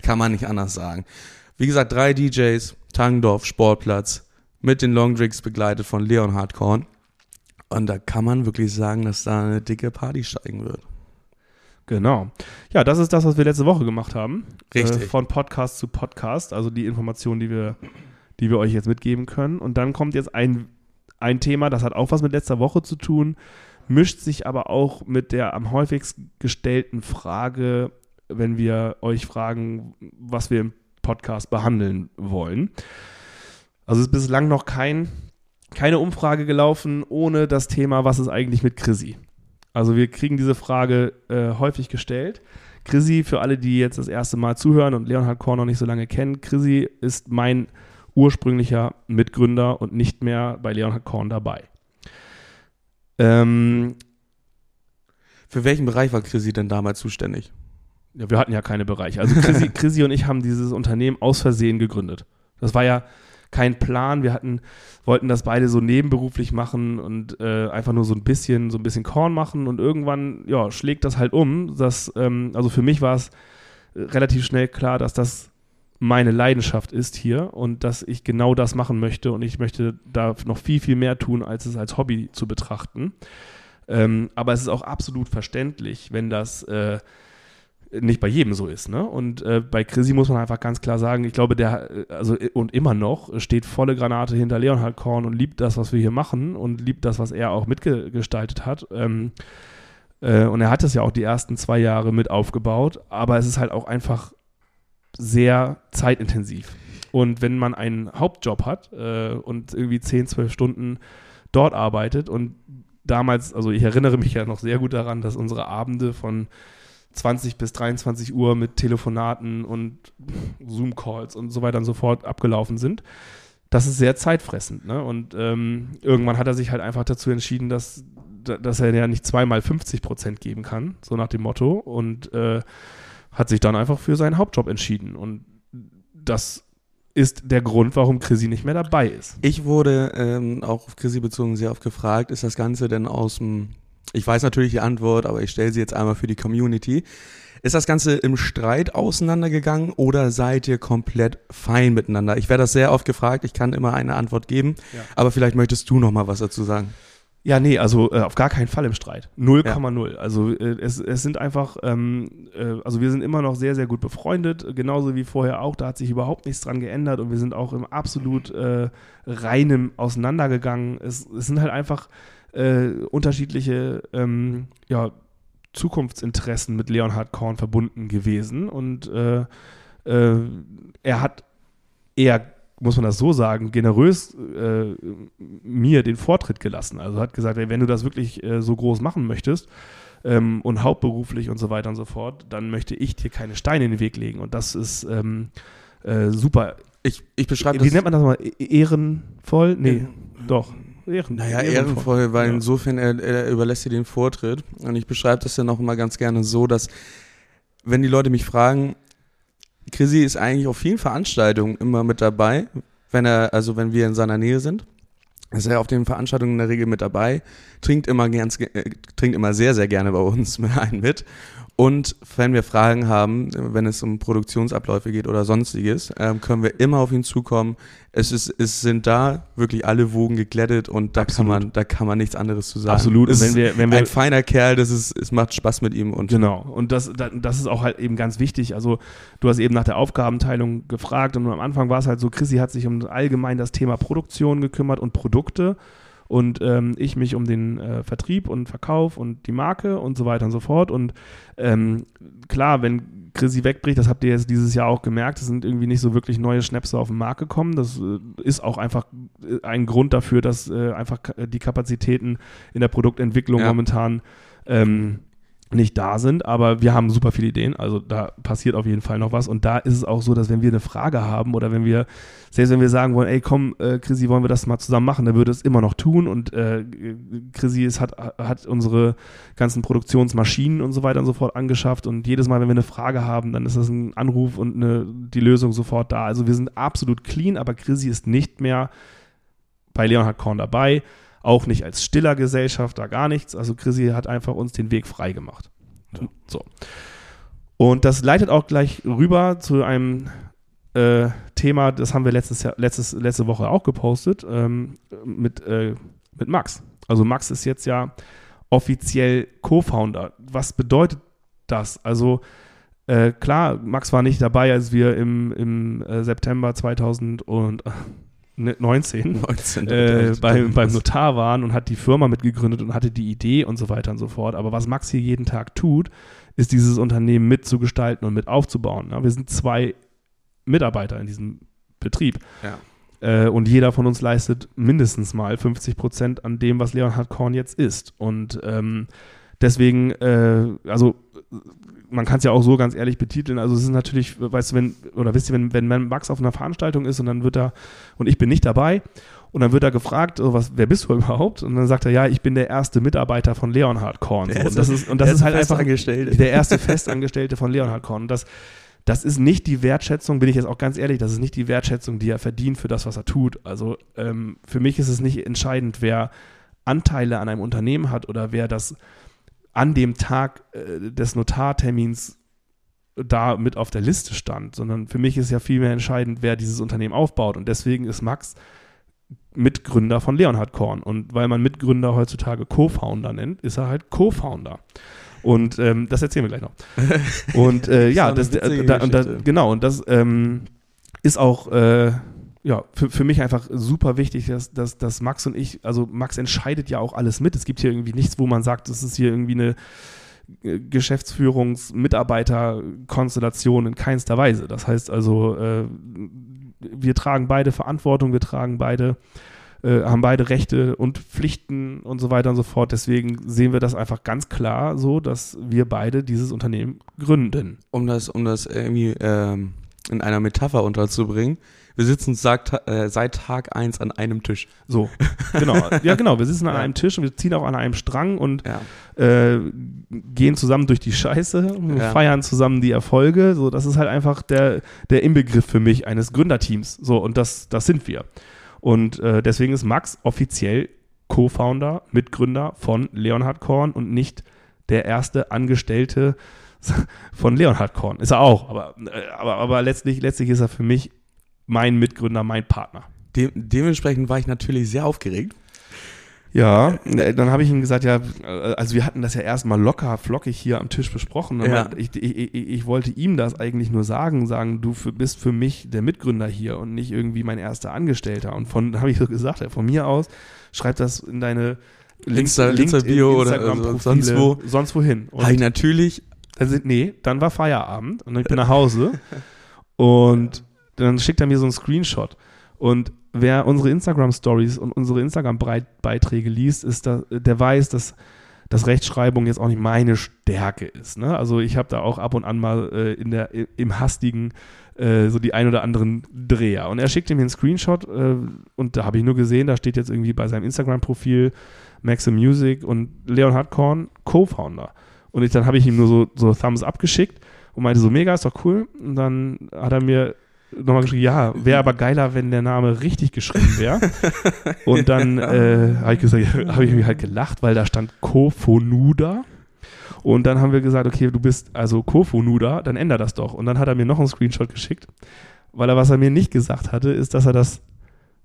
kann man nicht anders sagen. Wie gesagt, drei DJs, Tangendorf, Sportplatz, mit den Longdrinks begleitet von Leon Hardcorn. Und da kann man wirklich sagen, dass da eine dicke Party steigen wird. Genau. Ja, das ist das, was wir letzte Woche gemacht haben. Richtig. Äh, von Podcast zu Podcast, also die Informationen, die wir, die wir euch jetzt mitgeben können. Und dann kommt jetzt ein, ein Thema, das hat auch was mit letzter Woche zu tun, mischt sich aber auch mit der am häufigsten gestellten Frage, wenn wir euch fragen, was wir im Podcast behandeln wollen. Also ist bislang noch kein, keine Umfrage gelaufen ohne das Thema, was ist eigentlich mit Chrissy? Also wir kriegen diese Frage äh, häufig gestellt. Chrissy, für alle, die jetzt das erste Mal zuhören und Leonhard Korn noch nicht so lange kennen, Chrissy ist mein ursprünglicher Mitgründer und nicht mehr bei Leonhard Korn dabei. Ähm, für welchen Bereich war Chrissy denn damals zuständig? Ja, wir hatten ja keine Bereiche. Also Chrissy, Chrissy und ich haben dieses Unternehmen aus Versehen gegründet. Das war ja kein Plan. Wir hatten, wollten das beide so nebenberuflich machen und äh, einfach nur so ein bisschen, so ein bisschen Korn machen und irgendwann, ja, schlägt das halt um. Dass, ähm, also für mich war es relativ schnell klar, dass das meine Leidenschaft ist hier und dass ich genau das machen möchte und ich möchte da noch viel, viel mehr tun, als es als Hobby zu betrachten. Ähm, aber es ist auch absolut verständlich, wenn das äh, nicht bei jedem so ist. Ne? Und äh, bei Chrissy muss man einfach ganz klar sagen, ich glaube, der, äh, also äh, und immer noch, steht volle Granate hinter Leonhard Korn und liebt das, was wir hier machen und liebt das, was er auch mitgestaltet hat. Ähm, äh, und er hat es ja auch die ersten zwei Jahre mit aufgebaut, aber es ist halt auch einfach sehr zeitintensiv. Und wenn man einen Hauptjob hat äh, und irgendwie 10, 12 Stunden dort arbeitet und damals, also ich erinnere mich ja noch sehr gut daran, dass unsere Abende von 20 bis 23 Uhr mit Telefonaten und Zoom-Calls und so weiter und so fort abgelaufen sind. Das ist sehr zeitfressend. Ne? Und ähm, irgendwann hat er sich halt einfach dazu entschieden, dass, dass er ja nicht zweimal 50 Prozent geben kann, so nach dem Motto. Und äh, hat sich dann einfach für seinen Hauptjob entschieden. Und das ist der Grund, warum Chrissy nicht mehr dabei ist. Ich wurde ähm, auch auf Chrissy bezogen sehr oft gefragt, ist das Ganze denn aus dem ich weiß natürlich die Antwort, aber ich stelle sie jetzt einmal für die Community. Ist das Ganze im Streit auseinandergegangen oder seid ihr komplett fein miteinander? Ich werde das sehr oft gefragt, ich kann immer eine Antwort geben, ja. aber vielleicht möchtest du noch mal was dazu sagen. Ja, nee, also äh, auf gar keinen Fall im Streit. 0,0. Ja. Also äh, es, es sind einfach, ähm, äh, also wir sind immer noch sehr, sehr gut befreundet, genauso wie vorher auch. Da hat sich überhaupt nichts dran geändert und wir sind auch im absolut äh, reinem auseinandergegangen. Es, es sind halt einfach äh, unterschiedliche ähm, ja, Zukunftsinteressen mit Leonhard Korn verbunden gewesen. Und äh, er hat eher, muss man das so sagen, generös äh, mir den Vortritt gelassen. Also hat gesagt, ey, wenn du das wirklich äh, so groß machen möchtest, ähm, und hauptberuflich und so weiter und so fort, dann möchte ich dir keine Steine in den Weg legen. Und das ist ähm, äh, super. Ich, ich beschreibe Wie nennt man das mal? E-, ehrenvoll? Nee, doch. Ehren, naja, ehrenvoll, ehrenvoll weil ja. insofern er, er überlässt dir den Vortritt. Und ich beschreibe das dann auch immer ganz gerne so, dass wenn die Leute mich fragen, Chrissy ist eigentlich auf vielen Veranstaltungen immer mit dabei, wenn er, also wenn wir in seiner Nähe sind. Ist er auf den Veranstaltungen in der Regel mit dabei, trinkt immer ganz, äh, trinkt immer sehr, sehr gerne bei uns einen mit und wenn wir Fragen haben, wenn es um Produktionsabläufe geht oder sonstiges, ähm, können wir immer auf ihn zukommen. Es, ist, es sind da wirklich alle Wogen geglättet und da kann man, da kann man nichts anderes zu sagen. Absolut. Es wenn wir, wenn wir, ein feiner Kerl, das ist, es macht Spaß mit ihm und genau. Und das, das ist auch halt eben ganz wichtig. Also du hast eben nach der Aufgabenteilung gefragt und am Anfang war es halt so, Chrissy hat sich um allgemein das Thema Produktion gekümmert und Produkte und ähm, ich mich um den äh, Vertrieb und Verkauf und die Marke und so weiter und so fort. Und ähm, klar, wenn Chrissy wegbricht, das habt ihr jetzt dieses Jahr auch gemerkt, es sind irgendwie nicht so wirklich neue Schnäpse auf den Markt gekommen. Das äh, ist auch einfach äh, ein Grund dafür, dass äh, einfach die Kapazitäten in der Produktentwicklung ja. momentan ähm, nicht da sind, aber wir haben super viele Ideen, also da passiert auf jeden Fall noch was. Und da ist es auch so, dass wenn wir eine Frage haben oder wenn wir, selbst wenn wir sagen wollen, ey komm, äh, Chrissy, wollen wir das mal zusammen machen, dann würde es immer noch tun. Und äh, Chrissy ist, hat, hat unsere ganzen Produktionsmaschinen und so weiter und so fort angeschafft. Und jedes Mal, wenn wir eine Frage haben, dann ist das ein Anruf und eine, die Lösung sofort da. Also wir sind absolut clean, aber Chrissy ist nicht mehr. Bei Leonhard Korn dabei auch nicht als stiller Gesellschafter, gar nichts. Also Chrissy hat einfach uns den Weg frei gemacht. So. Und das leitet auch gleich rüber zu einem äh, Thema, das haben wir letztes Jahr, letztes, letzte Woche auch gepostet, ähm, mit, äh, mit Max. Also Max ist jetzt ja offiziell Co-Founder. Was bedeutet das? Also äh, klar, Max war nicht dabei, als wir im, im äh, September 2000 und 19, 19 äh, bei, beim Notar waren und hat die Firma mitgegründet und hatte die Idee und so weiter und so fort. Aber was Max hier jeden Tag tut, ist dieses Unternehmen mitzugestalten und mit aufzubauen. Ja, wir sind zwei Mitarbeiter in diesem Betrieb. Ja. Äh, und jeder von uns leistet mindestens mal 50 Prozent an dem, was Leonhard Korn jetzt ist. Und ähm, deswegen, äh, also man kann es ja auch so ganz ehrlich betiteln. Also es ist natürlich, weißt du, wenn, oder wisst ihr, wenn, wenn Max auf einer Veranstaltung ist und dann wird er, und ich bin nicht dabei, und dann wird er gefragt, oh, was, wer bist du überhaupt? Und dann sagt er, ja, ich bin der erste Mitarbeiter von Leonhard Korn. So. Und das ist, und das ist halt einfach der erste Festangestellte von Leonhard Korn. Und das, das ist nicht die Wertschätzung, bin ich jetzt auch ganz ehrlich, das ist nicht die Wertschätzung, die er verdient für das, was er tut. Also ähm, für mich ist es nicht entscheidend, wer Anteile an einem Unternehmen hat oder wer das an dem Tag äh, des Notartermins da mit auf der Liste stand, sondern für mich ist ja vielmehr entscheidend, wer dieses Unternehmen aufbaut. Und deswegen ist Max Mitgründer von Leonhard Korn. Und weil man Mitgründer heutzutage Co-Founder nennt, ist er halt Co-Founder. Und ähm, das erzählen wir gleich noch. Und äh, ja, das, äh, da, da, genau, und das ähm, ist auch äh, ja, für, für mich einfach super wichtig, dass, dass, dass Max und ich, also Max entscheidet ja auch alles mit. Es gibt hier irgendwie nichts, wo man sagt, das ist hier irgendwie eine äh, Geschäftsführungs-Mitarbeiter-Konstellation in keinster Weise. Das heißt also, äh, wir tragen beide Verantwortung, wir tragen beide, äh, haben beide Rechte und Pflichten und so weiter und so fort. Deswegen sehen wir das einfach ganz klar so, dass wir beide dieses Unternehmen gründen. Um das, um das irgendwie ähm, in einer Metapher unterzubringen, wir sitzen seit, äh, seit Tag 1 an einem Tisch. So, genau. ja, genau. Wir sitzen an ja. einem Tisch und wir ziehen auch an einem Strang und ja. äh, gehen zusammen durch die Scheiße, ja. feiern zusammen die Erfolge. So, das ist halt einfach der, der Inbegriff für mich eines Gründerteams. So, und das, das sind wir. Und äh, deswegen ist Max offiziell Co-Founder, Mitgründer von Leonhard Korn und nicht der erste Angestellte von Leonhard Korn. Ist er auch, aber, äh, aber, aber letztlich, letztlich ist er für mich mein Mitgründer, mein Partner. De dementsprechend war ich natürlich sehr aufgeregt. Ja, äh, dann habe ich ihm gesagt, ja, äh, also wir hatten das ja erstmal locker, flockig hier am Tisch besprochen. Ja. Ich, ich, ich, wollte ihm das eigentlich nur sagen, sagen, du für, bist für mich der Mitgründer hier und nicht irgendwie mein erster Angestellter. Und von, habe ich so gesagt, von mir aus, schreib das in deine Links, Insta, Insta Bio oder also sonst wo. Sonst wohin. Und ich natürlich. Also, nee, dann war Feierabend und ich bin nach Hause und dann schickt er mir so einen Screenshot. Und wer unsere Instagram-Stories und unsere Instagram-Beiträge liest, ist da, der weiß, dass, dass Rechtschreibung jetzt auch nicht meine Stärke ist. Ne? Also ich habe da auch ab und an mal äh, in der, im hastigen äh, so die ein oder anderen Dreher. Und er schickte mir einen Screenshot äh, und da habe ich nur gesehen, da steht jetzt irgendwie bei seinem Instagram-Profil Maxim Music und Leon Hartkorn, Co-Founder. Und ich, dann habe ich ihm nur so, so Thumbs up geschickt und meinte so, mega, ist doch cool. Und dann hat er mir nochmal geschrieben, ja, wäre aber geiler, wenn der Name richtig geschrieben wäre. Und dann äh, habe ich, gesagt, ich mir halt gelacht, weil da stand Kofonuda. Und dann haben wir gesagt, okay, du bist also Kofonuda, dann änder das doch. Und dann hat er mir noch einen Screenshot geschickt, weil er, was er mir nicht gesagt hatte, ist, dass er das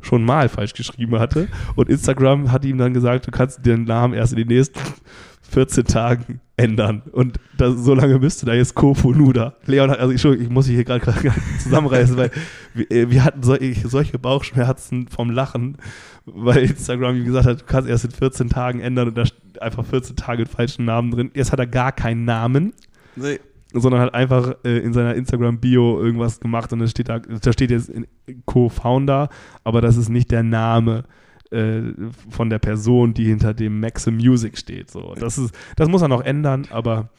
schon mal falsch geschrieben hatte. Und Instagram hat ihm dann gesagt, du kannst den Namen erst in den nächsten 14 Tagen ändern. Und das, so lange müsste da jetzt Kofu Nuda. Leon hat, also ich, ich muss mich hier gerade zusammenreißen, weil wir, äh, wir hatten solche, solche Bauchschmerzen vom Lachen, weil Instagram ihm gesagt hat, du kannst erst in 14 Tagen ändern und da einfach 14 Tage mit falschen Namen drin. Jetzt hat er gar keinen Namen. Nee. Sondern hat einfach äh, in seiner Instagram-Bio irgendwas gemacht und da steht da, da steht jetzt Co-Founder, aber das ist nicht der Name äh, von der Person, die hinter dem Maxim Music steht. So, das, ist, das muss er noch ändern, aber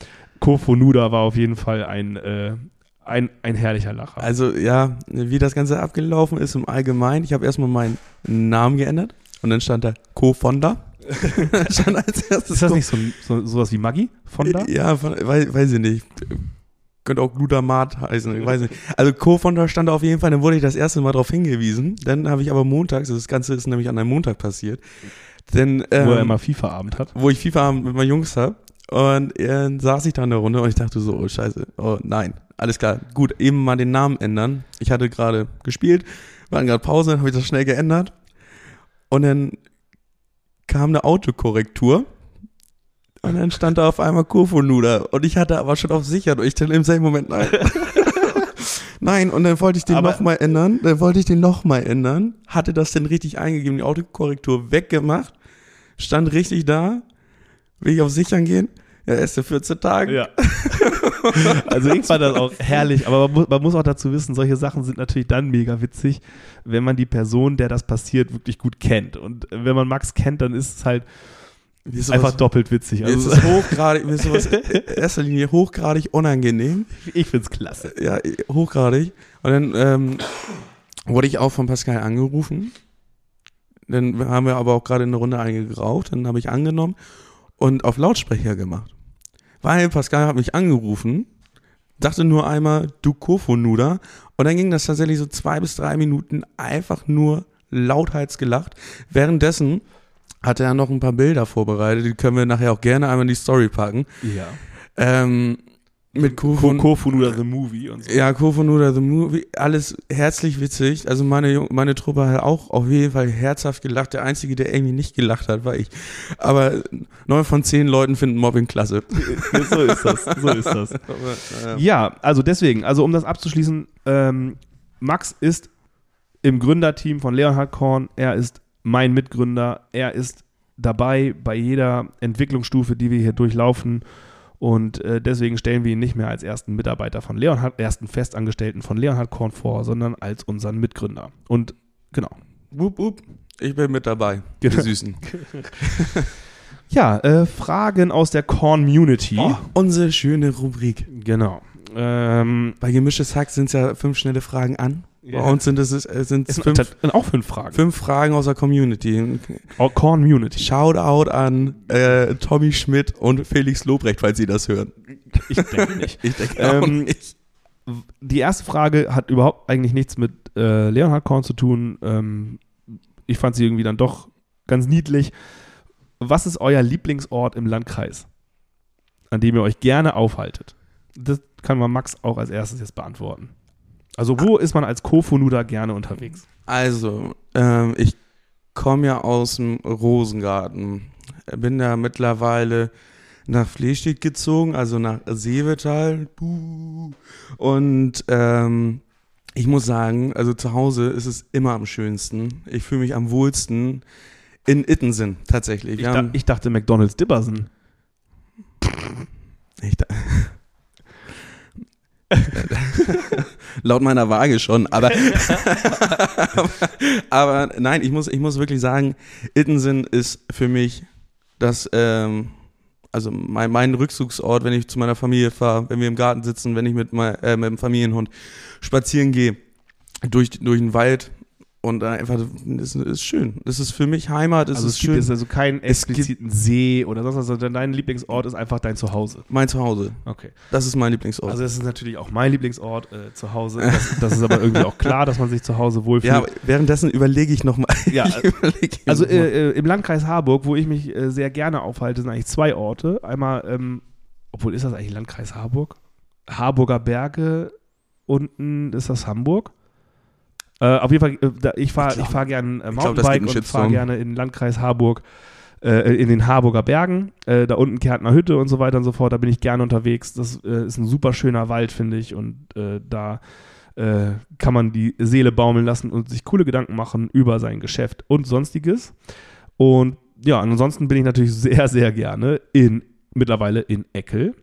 Kofo Nuda war auf jeden Fall ein, äh, ein, ein herrlicher Lacher. Also ja, wie das Ganze abgelaufen ist im Allgemeinen, ich habe erstmal meinen Namen geändert und dann stand da Co-Fonda. stand als erstes ist das nicht so, so sowas wie Maggi? Fonda? Ja, von, weiß, weiß ich nicht könnte auch Glutamat heißen, ich weiß nicht. Also Co-Founder stand auf jeden Fall, dann wurde ich das erste Mal darauf hingewiesen. Dann habe ich aber montags, das Ganze ist nämlich an einem Montag passiert. Denn, ähm, wo er immer FIFA-Abend hat. Wo ich FIFA-Abend mit meinen Jungs habe. Und äh, saß ich da in der Runde und ich dachte so, oh scheiße, oh nein, alles klar, gut, eben mal den Namen ändern. Ich hatte gerade gespielt, war gerade Pause, habe ich das schnell geändert. Und dann kam eine Autokorrektur und dann stand da auf einmal Kofonuda. Und ich hatte aber schon auf sicher. Und ich dann im selben Moment, nein. nein, und dann wollte ich den nochmal ändern. Dann wollte ich den nochmal ändern. Hatte das denn richtig eingegeben, die Autokorrektur weggemacht. Stand richtig da. Will ich auf sichern gehen? Ja, erste 14 Tage. Ja. also ich fand das auch herrlich, aber man muss, man muss, auch dazu wissen, solche Sachen sind natürlich dann mega witzig, wenn man die Person, der das passiert, wirklich gut kennt. Und wenn man Max kennt, dann ist es halt ist Einfach doppelt witzig. mir ist Also, es hochgradig, mir ist sowas in erster Linie hochgradig unangenehm. ich find's klasse. Ja, hochgradig. Und dann ähm, wurde ich auch von Pascal angerufen. Dann haben wir aber auch gerade eine Runde eingeraucht. Dann habe ich angenommen und auf Lautsprecher gemacht. Weil Pascal hat mich angerufen, dachte nur einmal, du Kofonuder. Und dann ging das tatsächlich so zwei bis drei Minuten einfach nur lauthals gelacht. Währenddessen hatte er noch ein paar Bilder vorbereitet, die können wir nachher auch gerne einmal in die Story packen. Ja. Ähm, mit Kofon, Kofunuda the Movie und so. ja, Kofonuda the Movie, alles herzlich witzig. Also meine, meine Truppe hat auch auf jeden Fall herzhaft gelacht. Der Einzige, der irgendwie nicht gelacht hat, war ich. Aber neun von zehn Leuten finden Mobbing klasse. so ist das. So ist das. Ja, also deswegen, also um das abzuschließen, ähm, Max ist im Gründerteam von Leonhard Korn, er ist mein Mitgründer, er ist dabei bei jeder Entwicklungsstufe, die wir hier durchlaufen und äh, deswegen stellen wir ihn nicht mehr als ersten Mitarbeiter von Leonhard, ersten Festangestellten von Leonhard Korn vor, sondern als unseren Mitgründer. Und genau. wup, wup, ich bin mit dabei. Genau. Die Süßen. Ja, äh, Fragen aus der Corn-Munity. Oh, unsere schöne Rubrik. Genau. Ähm, Bei gemischtes Hack sind es ja fünf schnelle Fragen an. Ja. Bei uns sind es sind es fünf, sind auch fünf Fragen. fünf Fragen aus der Community. Oh, Corn-Munity. Shoutout an äh, Tommy Schmidt und Felix Lobrecht, falls Sie das hören. Ich denke nicht. Ich denke auch Ähm, nicht. die erste Frage hat überhaupt eigentlich nichts mit äh, Leonhard Korn zu tun. Ähm, ich fand sie irgendwie dann doch ganz niedlich. Was ist euer Lieblingsort im Landkreis, an dem ihr euch gerne aufhaltet? Das kann man Max auch als erstes jetzt beantworten. Also wo ist man als Kofonuda gerne unterwegs? Also, ähm, ich komme ja aus dem Rosengarten. Bin da mittlerweile nach Flestedt gezogen, also nach Seevetal. Und ähm, ich muss sagen, also zu Hause ist es immer am schönsten. Ich fühle mich am wohlsten in Ittensen tatsächlich. Ich, da, ich dachte McDonalds Dibbersen. Ich da Laut meiner Waage schon, aber, aber, aber nein, ich muss, ich muss wirklich sagen, Ittensen ist für mich das, ähm, also mein, mein Rückzugsort, wenn ich zu meiner Familie fahre, wenn wir im Garten sitzen, wenn ich mit, mein, äh, mit dem Familienhund spazieren gehe, durch, durch den Wald und einfach, das ist schön. Das ist für mich Heimat, das Also ist es schön. also keinen Es gibt- expliziten See oder sonst was, sondern dein Lieblingsort ist einfach dein Zuhause. mein Zuhause, Okay. das ist mein Lieblingsort. Also es ist natürlich auch mein Lieblingsort äh, zu Hause. Das, das ist aber irgendwie auch klar, dass man sich zu Hause wohlfühlt. ja, währenddessen überlege ich nochmal. Ja, ich überlege also noch mal. äh, äh, im Landkreis Harburg, wo ich mich äh, sehr gerne aufhalte, sind eigentlich zwei Orte. Einmal, ähm, obwohl ist das eigentlich Landkreis Harburg? Harburger Berge, unten ist das Hamburg. Äh, auf jeden Fall, äh, ich fahre Ich glaub- fahr gerne äh, glaub, Mountainbike einen und fahre gerne in den Landkreis Harburg, äh, in den Harburger Bergen. Äh, da unten Kärntner Hütte und so weiter und so fort. Da bin ich gerne unterwegs. Das äh, ist ein super schöner Wald, finde ich. Und da kann man die Seele baumeln lassen und sich coole Gedanken machen über sein Geschäft und sonstiges. Und ja, ansonsten bin ich natürlich sehr, sehr gerne in mittlerweile in Eckel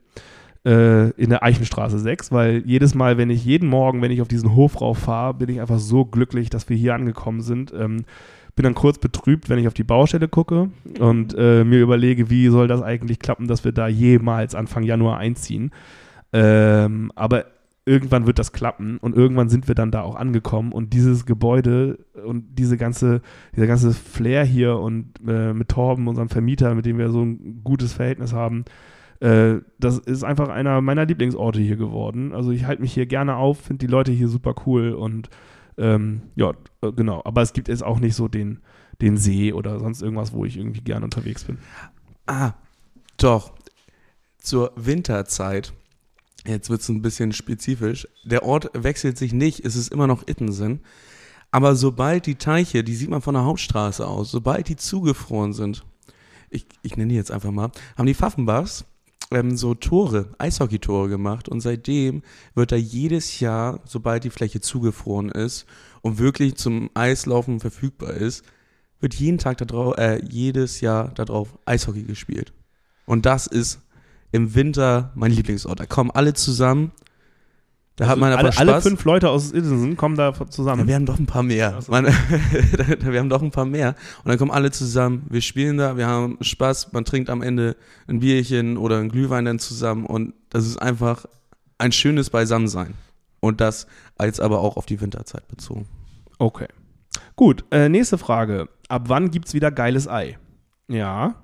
äh, in der Eichenstraße 6, weil jedes Mal, wenn ich jeden Morgen, wenn ich auf diesen Hof rauf fahre, bin ich einfach so glücklich, dass wir hier angekommen sind. Ähm, bin dann kurz betrübt, wenn ich auf die Baustelle gucke und äh, mir überlege, wie soll das eigentlich klappen, dass wir da jemals Anfang Januar einziehen. Ähm, aber irgendwann wird das klappen und irgendwann sind wir dann da auch angekommen und dieses Gebäude und diese ganze, dieser ganze Flair hier und äh, mit Torben, unserem Vermieter, mit dem wir so ein gutes Verhältnis haben, äh, das ist einfach einer meiner Lieblingsorte hier geworden. Also ich halte mich hier gerne auf, finde die Leute hier super cool und ähm, ja, äh, genau. Aber es gibt jetzt auch nicht so den, den See oder sonst irgendwas, wo ich irgendwie gerne unterwegs bin. Ah, doch. Zur Winterzeit. Jetzt wird es ein bisschen spezifisch. Der Ort wechselt sich nicht, es ist immer noch Ittensen. Aber sobald die Teiche, die sieht man von der Hauptstraße aus, sobald die zugefroren sind, ich, ich nenne die jetzt einfach mal, haben die Pfaffenbachs ähm, so Tore, Eishockeytore gemacht. Und seitdem wird da jedes Jahr, sobald die Fläche zugefroren ist und wirklich zum Eislaufen verfügbar ist, wird jeden Tag da drauf, äh, jedes Jahr darauf Eishockey gespielt. Und das ist im Winter mein Lieblingsort. Da kommen alle zusammen. Da hat man alle, einfach alle Spaß. fünf Leute aus Isensen kommen da zusammen. Ja, wir haben doch ein paar mehr. So. Man, wir haben doch ein paar mehr. Und dann kommen alle zusammen, wir spielen da, wir haben Spaß, man trinkt am Ende ein Bierchen oder ein Glühwein dann zusammen und das ist einfach ein schönes Beisammensein. Und das jetzt aber auch auf die Winterzeit bezogen. Okay. Gut, äh, nächste Frage. Ab wann gibt's wieder geiles Ei? Ja.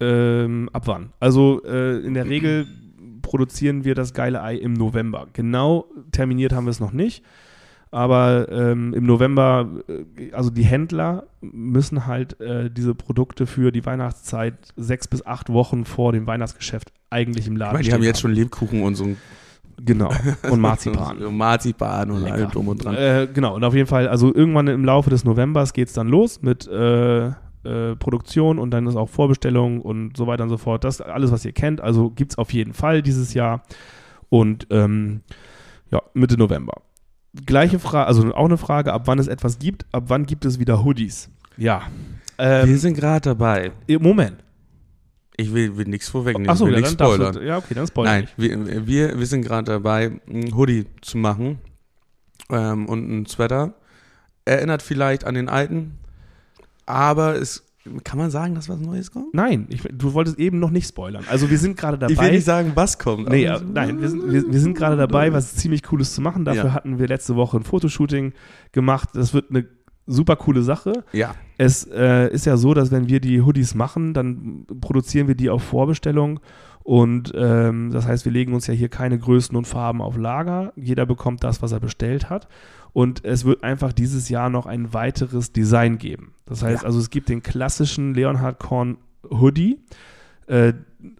Ähm, ab wann? Also äh, in der Regel produzieren wir das geile Ei im November. Genau terminiert haben wir es noch nicht. Aber ähm, im November, äh, also die Händler müssen halt äh, diese Produkte für die Weihnachtszeit sechs bis acht Wochen vor dem Weihnachtsgeschäft eigentlich im Laden meine, die haben jetzt schon Lebkuchen und so ein Genau. Und Marzipan. Marzipan und Lecker. allem drum und dran. Äh, genau, und auf jeden Fall, also irgendwann im Laufe des Novembers geht es dann los mit äh, äh, Produktion und dann ist auch Vorbestellung und so weiter und so fort. Das alles, was ihr kennt, also gibt es auf jeden Fall dieses Jahr. Und ähm, ja, Mitte November. Gleiche Frage, also auch eine Frage, ab wann es etwas gibt, ab wann gibt es wieder Hoodies? Ja. wir Ähm, sind gerade dabei. Moment. Ich will, will nichts vorwegnehmen. Achso, ja, dann spoilern. du, ja, okay, dann spoilern. Nein, wir, wir, wir sind gerade dabei, ein Hoodie zu machen ähm, und ein Sweater. Erinnert vielleicht an den alten, aber es kann man sagen, dass was Neues kommt? Nein, ich, du wolltest eben noch nicht spoilern. Also wir sind gerade dabei. Ich will nicht sagen, was kommt. Nee, aber- äh, nein, wir sind, wir, wir sind gerade dabei, was ziemlich Cooles zu machen. Dafür Ja. hatten wir letzte Woche ein Fotoshooting gemacht. Das wird eine super coole Sache. Ja, Es äh, ist ja so, dass wenn wir die Hoodies machen, dann produzieren wir die auf Vorbestellung. Und ähm, das heißt, wir legen uns ja hier keine Größen und Farben auf Lager. Jeder bekommt das, was er bestellt hat. Und es wird einfach dieses Jahr noch ein weiteres Design geben. Das heißt Ja. also, es gibt den klassischen Leonhard Korn Hoodie. Äh,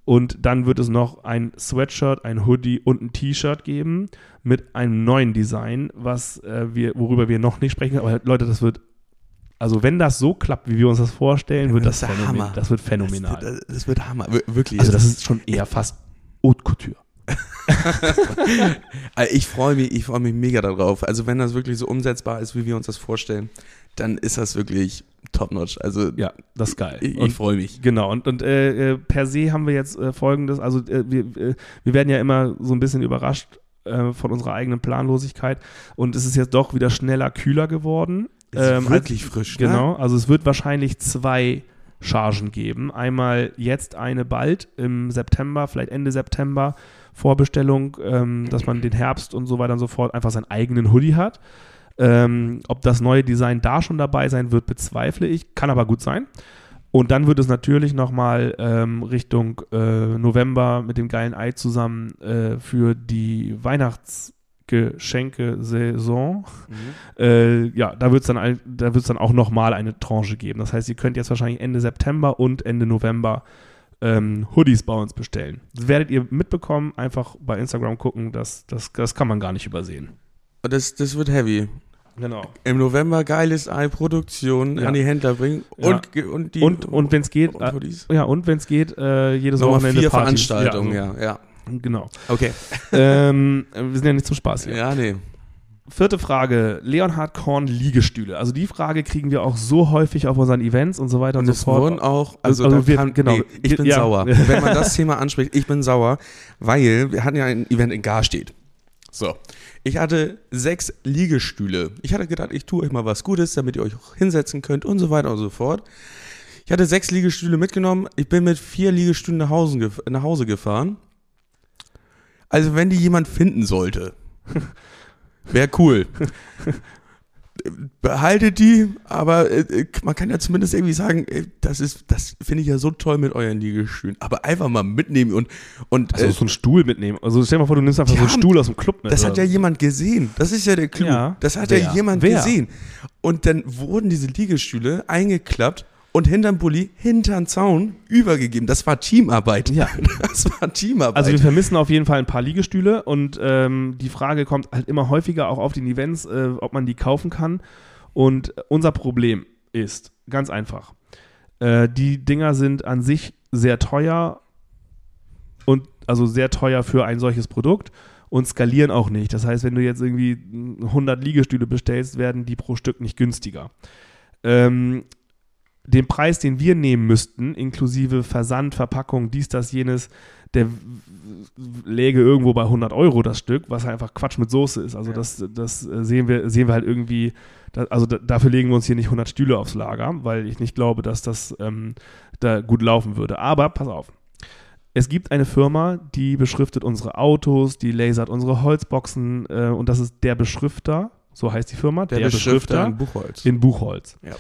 und dann wird es noch ein Sweatshirt, ein Hoodie und ein T-Shirt geben mit einem neuen Design, was äh, wir, worüber wir noch nicht sprechen. Aber Leute, das wird, also wenn das so klappt, wie wir uns das vorstellen, wird das, Das phänomen, Hammer. das wird phänomenal. Das, das, das wird Hammer, wir- wirklich. also das ist schon eher fast Haute Couture. Also ich freue mich, ich freue mich mega darauf. Also wenn das wirklich so umsetzbar ist, wie wir uns das vorstellen, dann ist das wirklich top-notch. Also Ja, das ist geil. ich, ich freue mich. Genau, und, und äh, äh, per se haben wir jetzt äh, folgendes, also äh, wir, äh, wir werden ja immer so ein bisschen überrascht äh, von unserer eigenen Planlosigkeit und es ist jetzt doch wieder schneller, kühler geworden. Ähm, wirklich frisch, ne? Genau, also es wird wahrscheinlich zwei Chargen geben. Einmal jetzt eine bald im September, vielleicht Ende September, Vorbestellung, ähm, dass man den Herbst und so weiter und so fort einfach seinen eigenen Hoodie hat. Ähm, ob das neue Design da schon dabei sein wird, bezweifle ich, kann aber gut sein. Und dann wird es natürlich nochmal ähm, Richtung äh, November mit dem geilen Ei zusammen äh, für die Weihnachtsgeschenke-Saison äh, ja, da wird es dann, da wird's dann auch nochmal eine Tranche geben. Das heißt, ihr könnt jetzt wahrscheinlich Ende September und Ende November ähm, Hoodies bei uns bestellen. Das werdet ihr mitbekommen, einfach bei Instagram gucken, das, das, das kann man gar nicht übersehen. Und Das, das wird heavy. Genau. Im November geiles Ei-Produktion Ja. an die Händler bringen Ja. und, ge- und die Und, und wenn es geht, und äh, Hoodies. ja, und wenn es geht, äh, jedes Nochmal Wochenende vier Partys. Veranstaltungen, so. ja, ja. Genau. Okay. ähm, wir sind ja nicht zum Spaß hier. Ja, nee. Vierte Frage, Leonhard Korn Liegestühle. Also die Frage kriegen wir auch so häufig auf unseren Events und so weiter und, Und so fort. wurden auch, also, Also wir- kann, genau. nee, ich bin Ja. sauer. Wenn man das Thema anspricht, ich bin sauer, weil wir hatten ja ein Event in Garstedt. So. Ich hatte sechs Liegestühle. Ich hatte gedacht, ich tue euch mal was Gutes, damit ihr euch auch hinsetzen könnt und so weiter und so fort. Ich hatte sechs Liegestühle mitgenommen. Ich bin mit vier Liegestühlen nach Hause, nach Hause gefahren. Also, wenn die jemand finden sollte, wäre cool. Behaltet die, aber äh, man kann ja zumindest irgendwie sagen, äh, das ist, das finde ich ja so toll mit euren Liegestühlen. Aber einfach mal mitnehmen und, und Also äh, so einen Stuhl mitnehmen. Also stell dir mal vor, du nimmst einfach so einen haben- Stuhl aus dem Club mit. das oder hat ja jemand gesehen. Das ist ja der Clou. Ja. Das hat Wer? ja jemand Wer? gesehen. Und dann wurden diese Liegestühle eingeklappt und hinterm Bulli, hinterm Zaun übergegeben. Das war Teamarbeit. Ja. Das war Teamarbeit. Also wir vermissen auf jeden Fall ein paar Liegestühle und ähm, die Frage kommt halt immer häufiger auch auf den Events, äh, ob man die kaufen kann. Und unser Problem ist ganz einfach. Äh, die Dinger sind an sich sehr teuer und also sehr teuer für ein solches Produkt und skalieren auch nicht. Das heißt, wenn du jetzt irgendwie 100 Liegestühle bestellst, werden die pro Stück nicht günstiger. Ähm, den Preis, den wir nehmen müssten, inklusive Versand, Verpackung, dies, das, jenes, der läge irgendwo bei 100 Euro das Stück, was einfach Quatsch mit Soße ist. Also Ja. das, das äh, sehen wir, sehen wir halt irgendwie, also da, dafür legen wir uns hier nicht 100 Stühle aufs Lager, weil ich nicht glaube, dass das ähm, da gut laufen würde. Aber pass auf. Es gibt eine Firma, die beschriftet unsere Autos, die lasert unsere Holzboxen äh, und das ist der Beschrifter, so heißt die Firma, Der, Beschrifter in Buchholz. in Buchholz. Ja.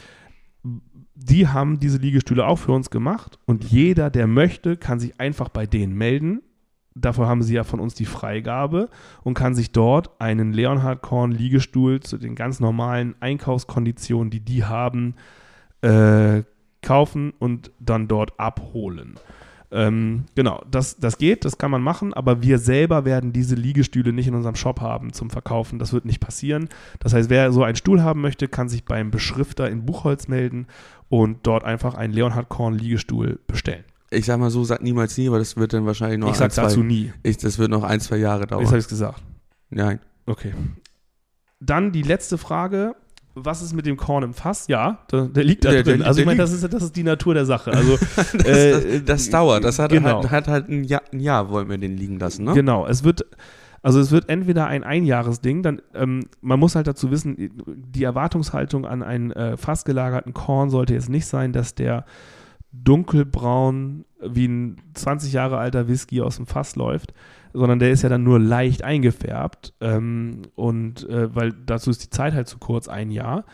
Die haben diese Liegestühle auch für uns gemacht und jeder, der möchte, kann sich einfach bei denen melden. Dafür haben sie ja von uns die Freigabe und kann sich dort einen Leonhard Korn Liegestuhl zu den ganz normalen Einkaufskonditionen, die die haben, äh, kaufen und dann dort abholen. Ähm, genau, das, das geht, das kann man machen, aber wir selber werden diese Liegestühle nicht in unserem Shop haben zum Verkaufen. Das wird nicht passieren. Das heißt, wer so einen Stuhl haben möchte, kann sich beim Beschrifter in Buchholz melden und dort einfach einen Leonhard Korn Liegestuhl bestellen. Ich sag mal so, sag niemals nie, aber das wird dann wahrscheinlich noch ich ein, sag zwei, dazu nie. ich, das wird noch ein, zwei Jahre dauern. Jetzt habe ich es gesagt. Nein. Okay. Dann die letzte Frage. Was ist mit dem Korn im Fass? Ja, der, der liegt da Der- drin. der- also ich meine, das ist, das ist die Natur der Sache. Also Das, Äh, das, das dauert. Das hat, genau. halt, hat halt ein Jahr, ein Jahr, wollen wir den liegen lassen, ne? Genau, es wird, also es wird entweder ein Einjahresding, dann, ähm, man muss halt dazu wissen, die Erwartungshaltung an einen äh, fast gelagerten Korn sollte jetzt nicht sein, dass der dunkelbraun wie ein 20 Jahre alter Whisky aus dem Fass läuft, sondern der ist ja dann nur leicht eingefärbt ähm, und äh, weil dazu ist die Zeit halt zu kurz, ein Jahr.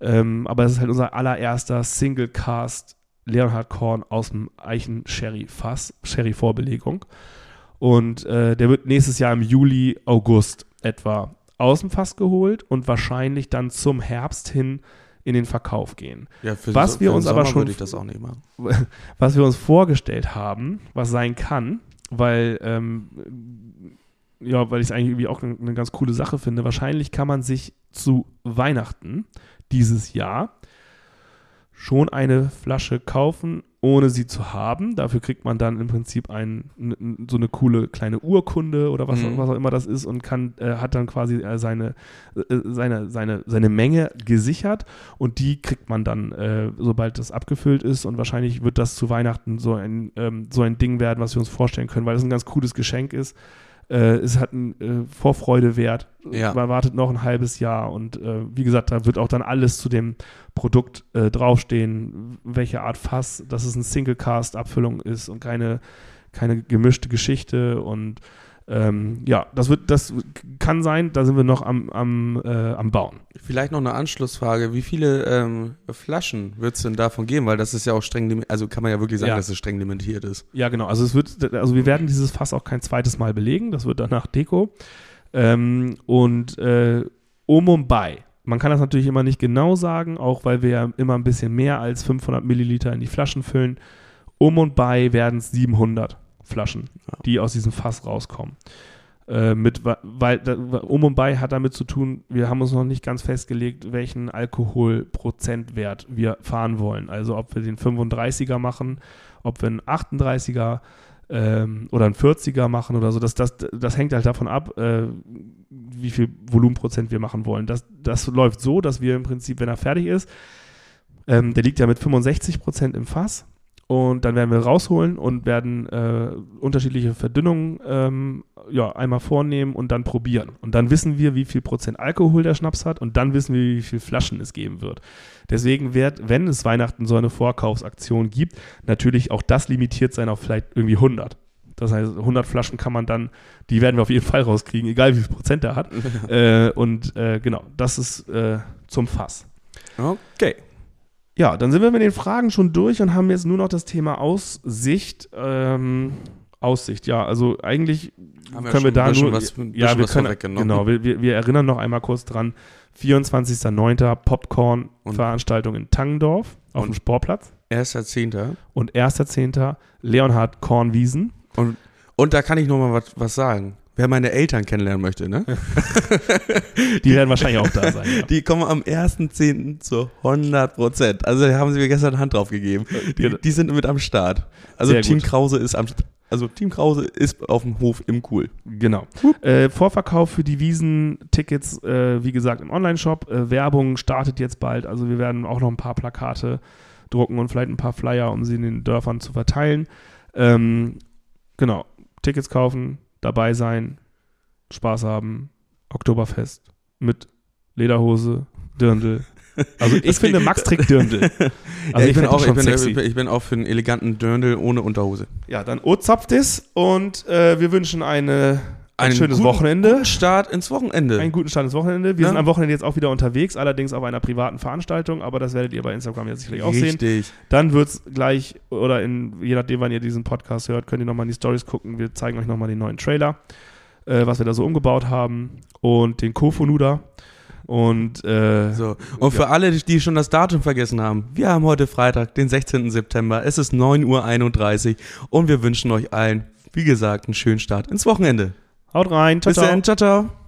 Ähm, aber es ist halt unser allererster Single Cast Leonhard Korn aus dem Eichen Sherry Fass, Sherry Vorbelegung. Und äh, der wird nächstes Jahr im Juli, August etwa aus dem Fass geholt und wahrscheinlich dann zum Herbst hin in den Verkauf gehen. Ja, für Was so- wir für uns aber schon-. Was wir uns vorgestellt haben, was sein kann, weil, ähm, ja, weil ich es eigentlich irgendwie auch eine ganz coole Sache finde. Wahrscheinlich kann man sich zu Weihnachten dieses Jahr schon eine Flasche kaufen, ohne sie zu haben. Dafür kriegt man dann im Prinzip ein, n- so eine coole kleine Urkunde oder was, Mhm. was auch immer das ist und kann, äh, hat dann quasi äh, seine, äh, seine, seine, seine Menge gesichert und die kriegt man dann, äh, sobald das abgefüllt ist und wahrscheinlich wird das zu Weihnachten so ein, ähm, so ein Ding werden, was wir uns vorstellen können, weil es ein ganz cooles Geschenk ist. Äh, es hat einen äh, Vorfreude wert. Ja. Man wartet noch ein halbes Jahr und äh, wie gesagt, da wird auch dann alles zu dem Produkt äh, draufstehen, welche Art Fass, dass es eine Single-Cast-Abfüllung ist und keine, keine gemischte Geschichte und ähm, ja, das wird, das kann sein, da sind wir noch am, am, äh, am Bauen. Vielleicht noch eine Anschlussfrage. Wie viele ähm, Flaschen wird es denn davon geben? Weil das ist ja auch streng limitiert. Also kann man ja wirklich sagen, Ja. dass es streng limitiert ist. Ja, genau. Also es wird, also wir werden dieses Fass auch kein zweites Mal belegen. Das wird danach Deko. Ähm, und äh, um und bei. Man kann das natürlich immer nicht genau sagen, auch weil wir ja immer ein bisschen mehr als 500 Milliliter in die Flaschen füllen. Um und bei werden es 700 Flaschen, Ja. die aus diesem Fass rauskommen. Äh, mit, weil da, um und bei hat damit zu tun, wir haben uns noch nicht ganz festgelegt, welchen Alkoholprozentwert wir fahren wollen. Also ob wir den 35er machen, ob wir einen 38er ähm, oder einen 40er machen oder so. Das, das, das hängt halt davon ab, äh, wie viel Volumenprozent wir machen wollen. Das, das läuft so, dass wir im Prinzip, wenn er fertig ist, ähm, der liegt ja mit 65 Prozent im Fass. Und dann werden wir rausholen und werden äh, unterschiedliche Verdünnungen ähm, ja, einmal vornehmen und dann probieren. Und dann wissen wir, wie viel Prozent Alkohol der Schnaps hat und dann wissen wir, wie viel Flaschen es geben wird. Deswegen wird, wenn es Weihnachten so eine Vorkaufsaktion gibt, natürlich auch das limitiert sein auf vielleicht irgendwie 100. Das heißt, 100 Flaschen kann man dann, die werden wir auf jeden Fall rauskriegen, egal wie viel Prozent er hat. äh, und äh, genau, das ist äh, zum Fass. Okay. Ja, dann sind wir mit den Fragen schon durch und haben jetzt nur noch das Thema Aussicht. Ähm, Aussicht, ja, also eigentlich Haben wir können wir schon da nur. was- ja, wir können. Genau, wir, wir, wir erinnern noch einmal kurz dran. 24.09. Popcorn-Veranstaltung in Tangendorf auf Und- dem Sportplatz. Erster Zehnter. Und 1.10. Leonhard Kornwiesen. Und da kann ich noch mal was, was sagen. Wer meine Eltern kennenlernen möchte, ne? Die werden wahrscheinlich auch da sein. Ja. Die kommen am 1.10. zu 100 Prozent. Also da haben sie mir gestern Hand drauf gegeben. Die, die sind mit am Start. Also Sehr Team gut. Krause ist am also Team Krause ist auf dem Hof im Cool. Genau. Äh, Vorverkauf für die Wiesen-Tickets, äh, wie gesagt, im Online-Shop. Äh, Werbung startet jetzt bald. Also wir werden auch noch ein paar Plakate drucken und vielleicht ein paar Flyer, um sie in den Dörfern zu verteilen. Ähm, genau, Tickets kaufen, dabei sein, Spaß haben, Oktoberfest mit Lederhose, Dirndl. Also ich finde, Max trägt Dirndl. Also ich, bin fänd auch, ich, bin, ich bin auch für einen eleganten Dirndl ohne Unterhose. Ja, dann Ozapft es und äh, wir wünschen eine, ein schönes guten- Wochenende. Guten Start ins Wochenende. Einen guten Start ins Wochenende. Wir Ja. sind am Wochenende jetzt auch wieder unterwegs, allerdings auf einer privaten Veranstaltung, aber das werdet ihr bei Instagram jetzt sicherlich auch sehen. Richtig. Dann wird es gleich, oder in, je nachdem, wann ihr diesen Podcast hört, könnt ihr nochmal in die Stories gucken. Wir zeigen euch nochmal den neuen Trailer, äh, was wir da so umgebaut haben und den Kofonuda. Und äh, So. Und für alle, die schon das Datum vergessen haben, wir haben heute Freitag, den 16. September. Es ist 9.31 Uhr und wir wünschen euch allen, wie gesagt, einen schönen Start ins Wochenende. Haut rein. Ciao, Bis ciao. dann. Ciao, ciao.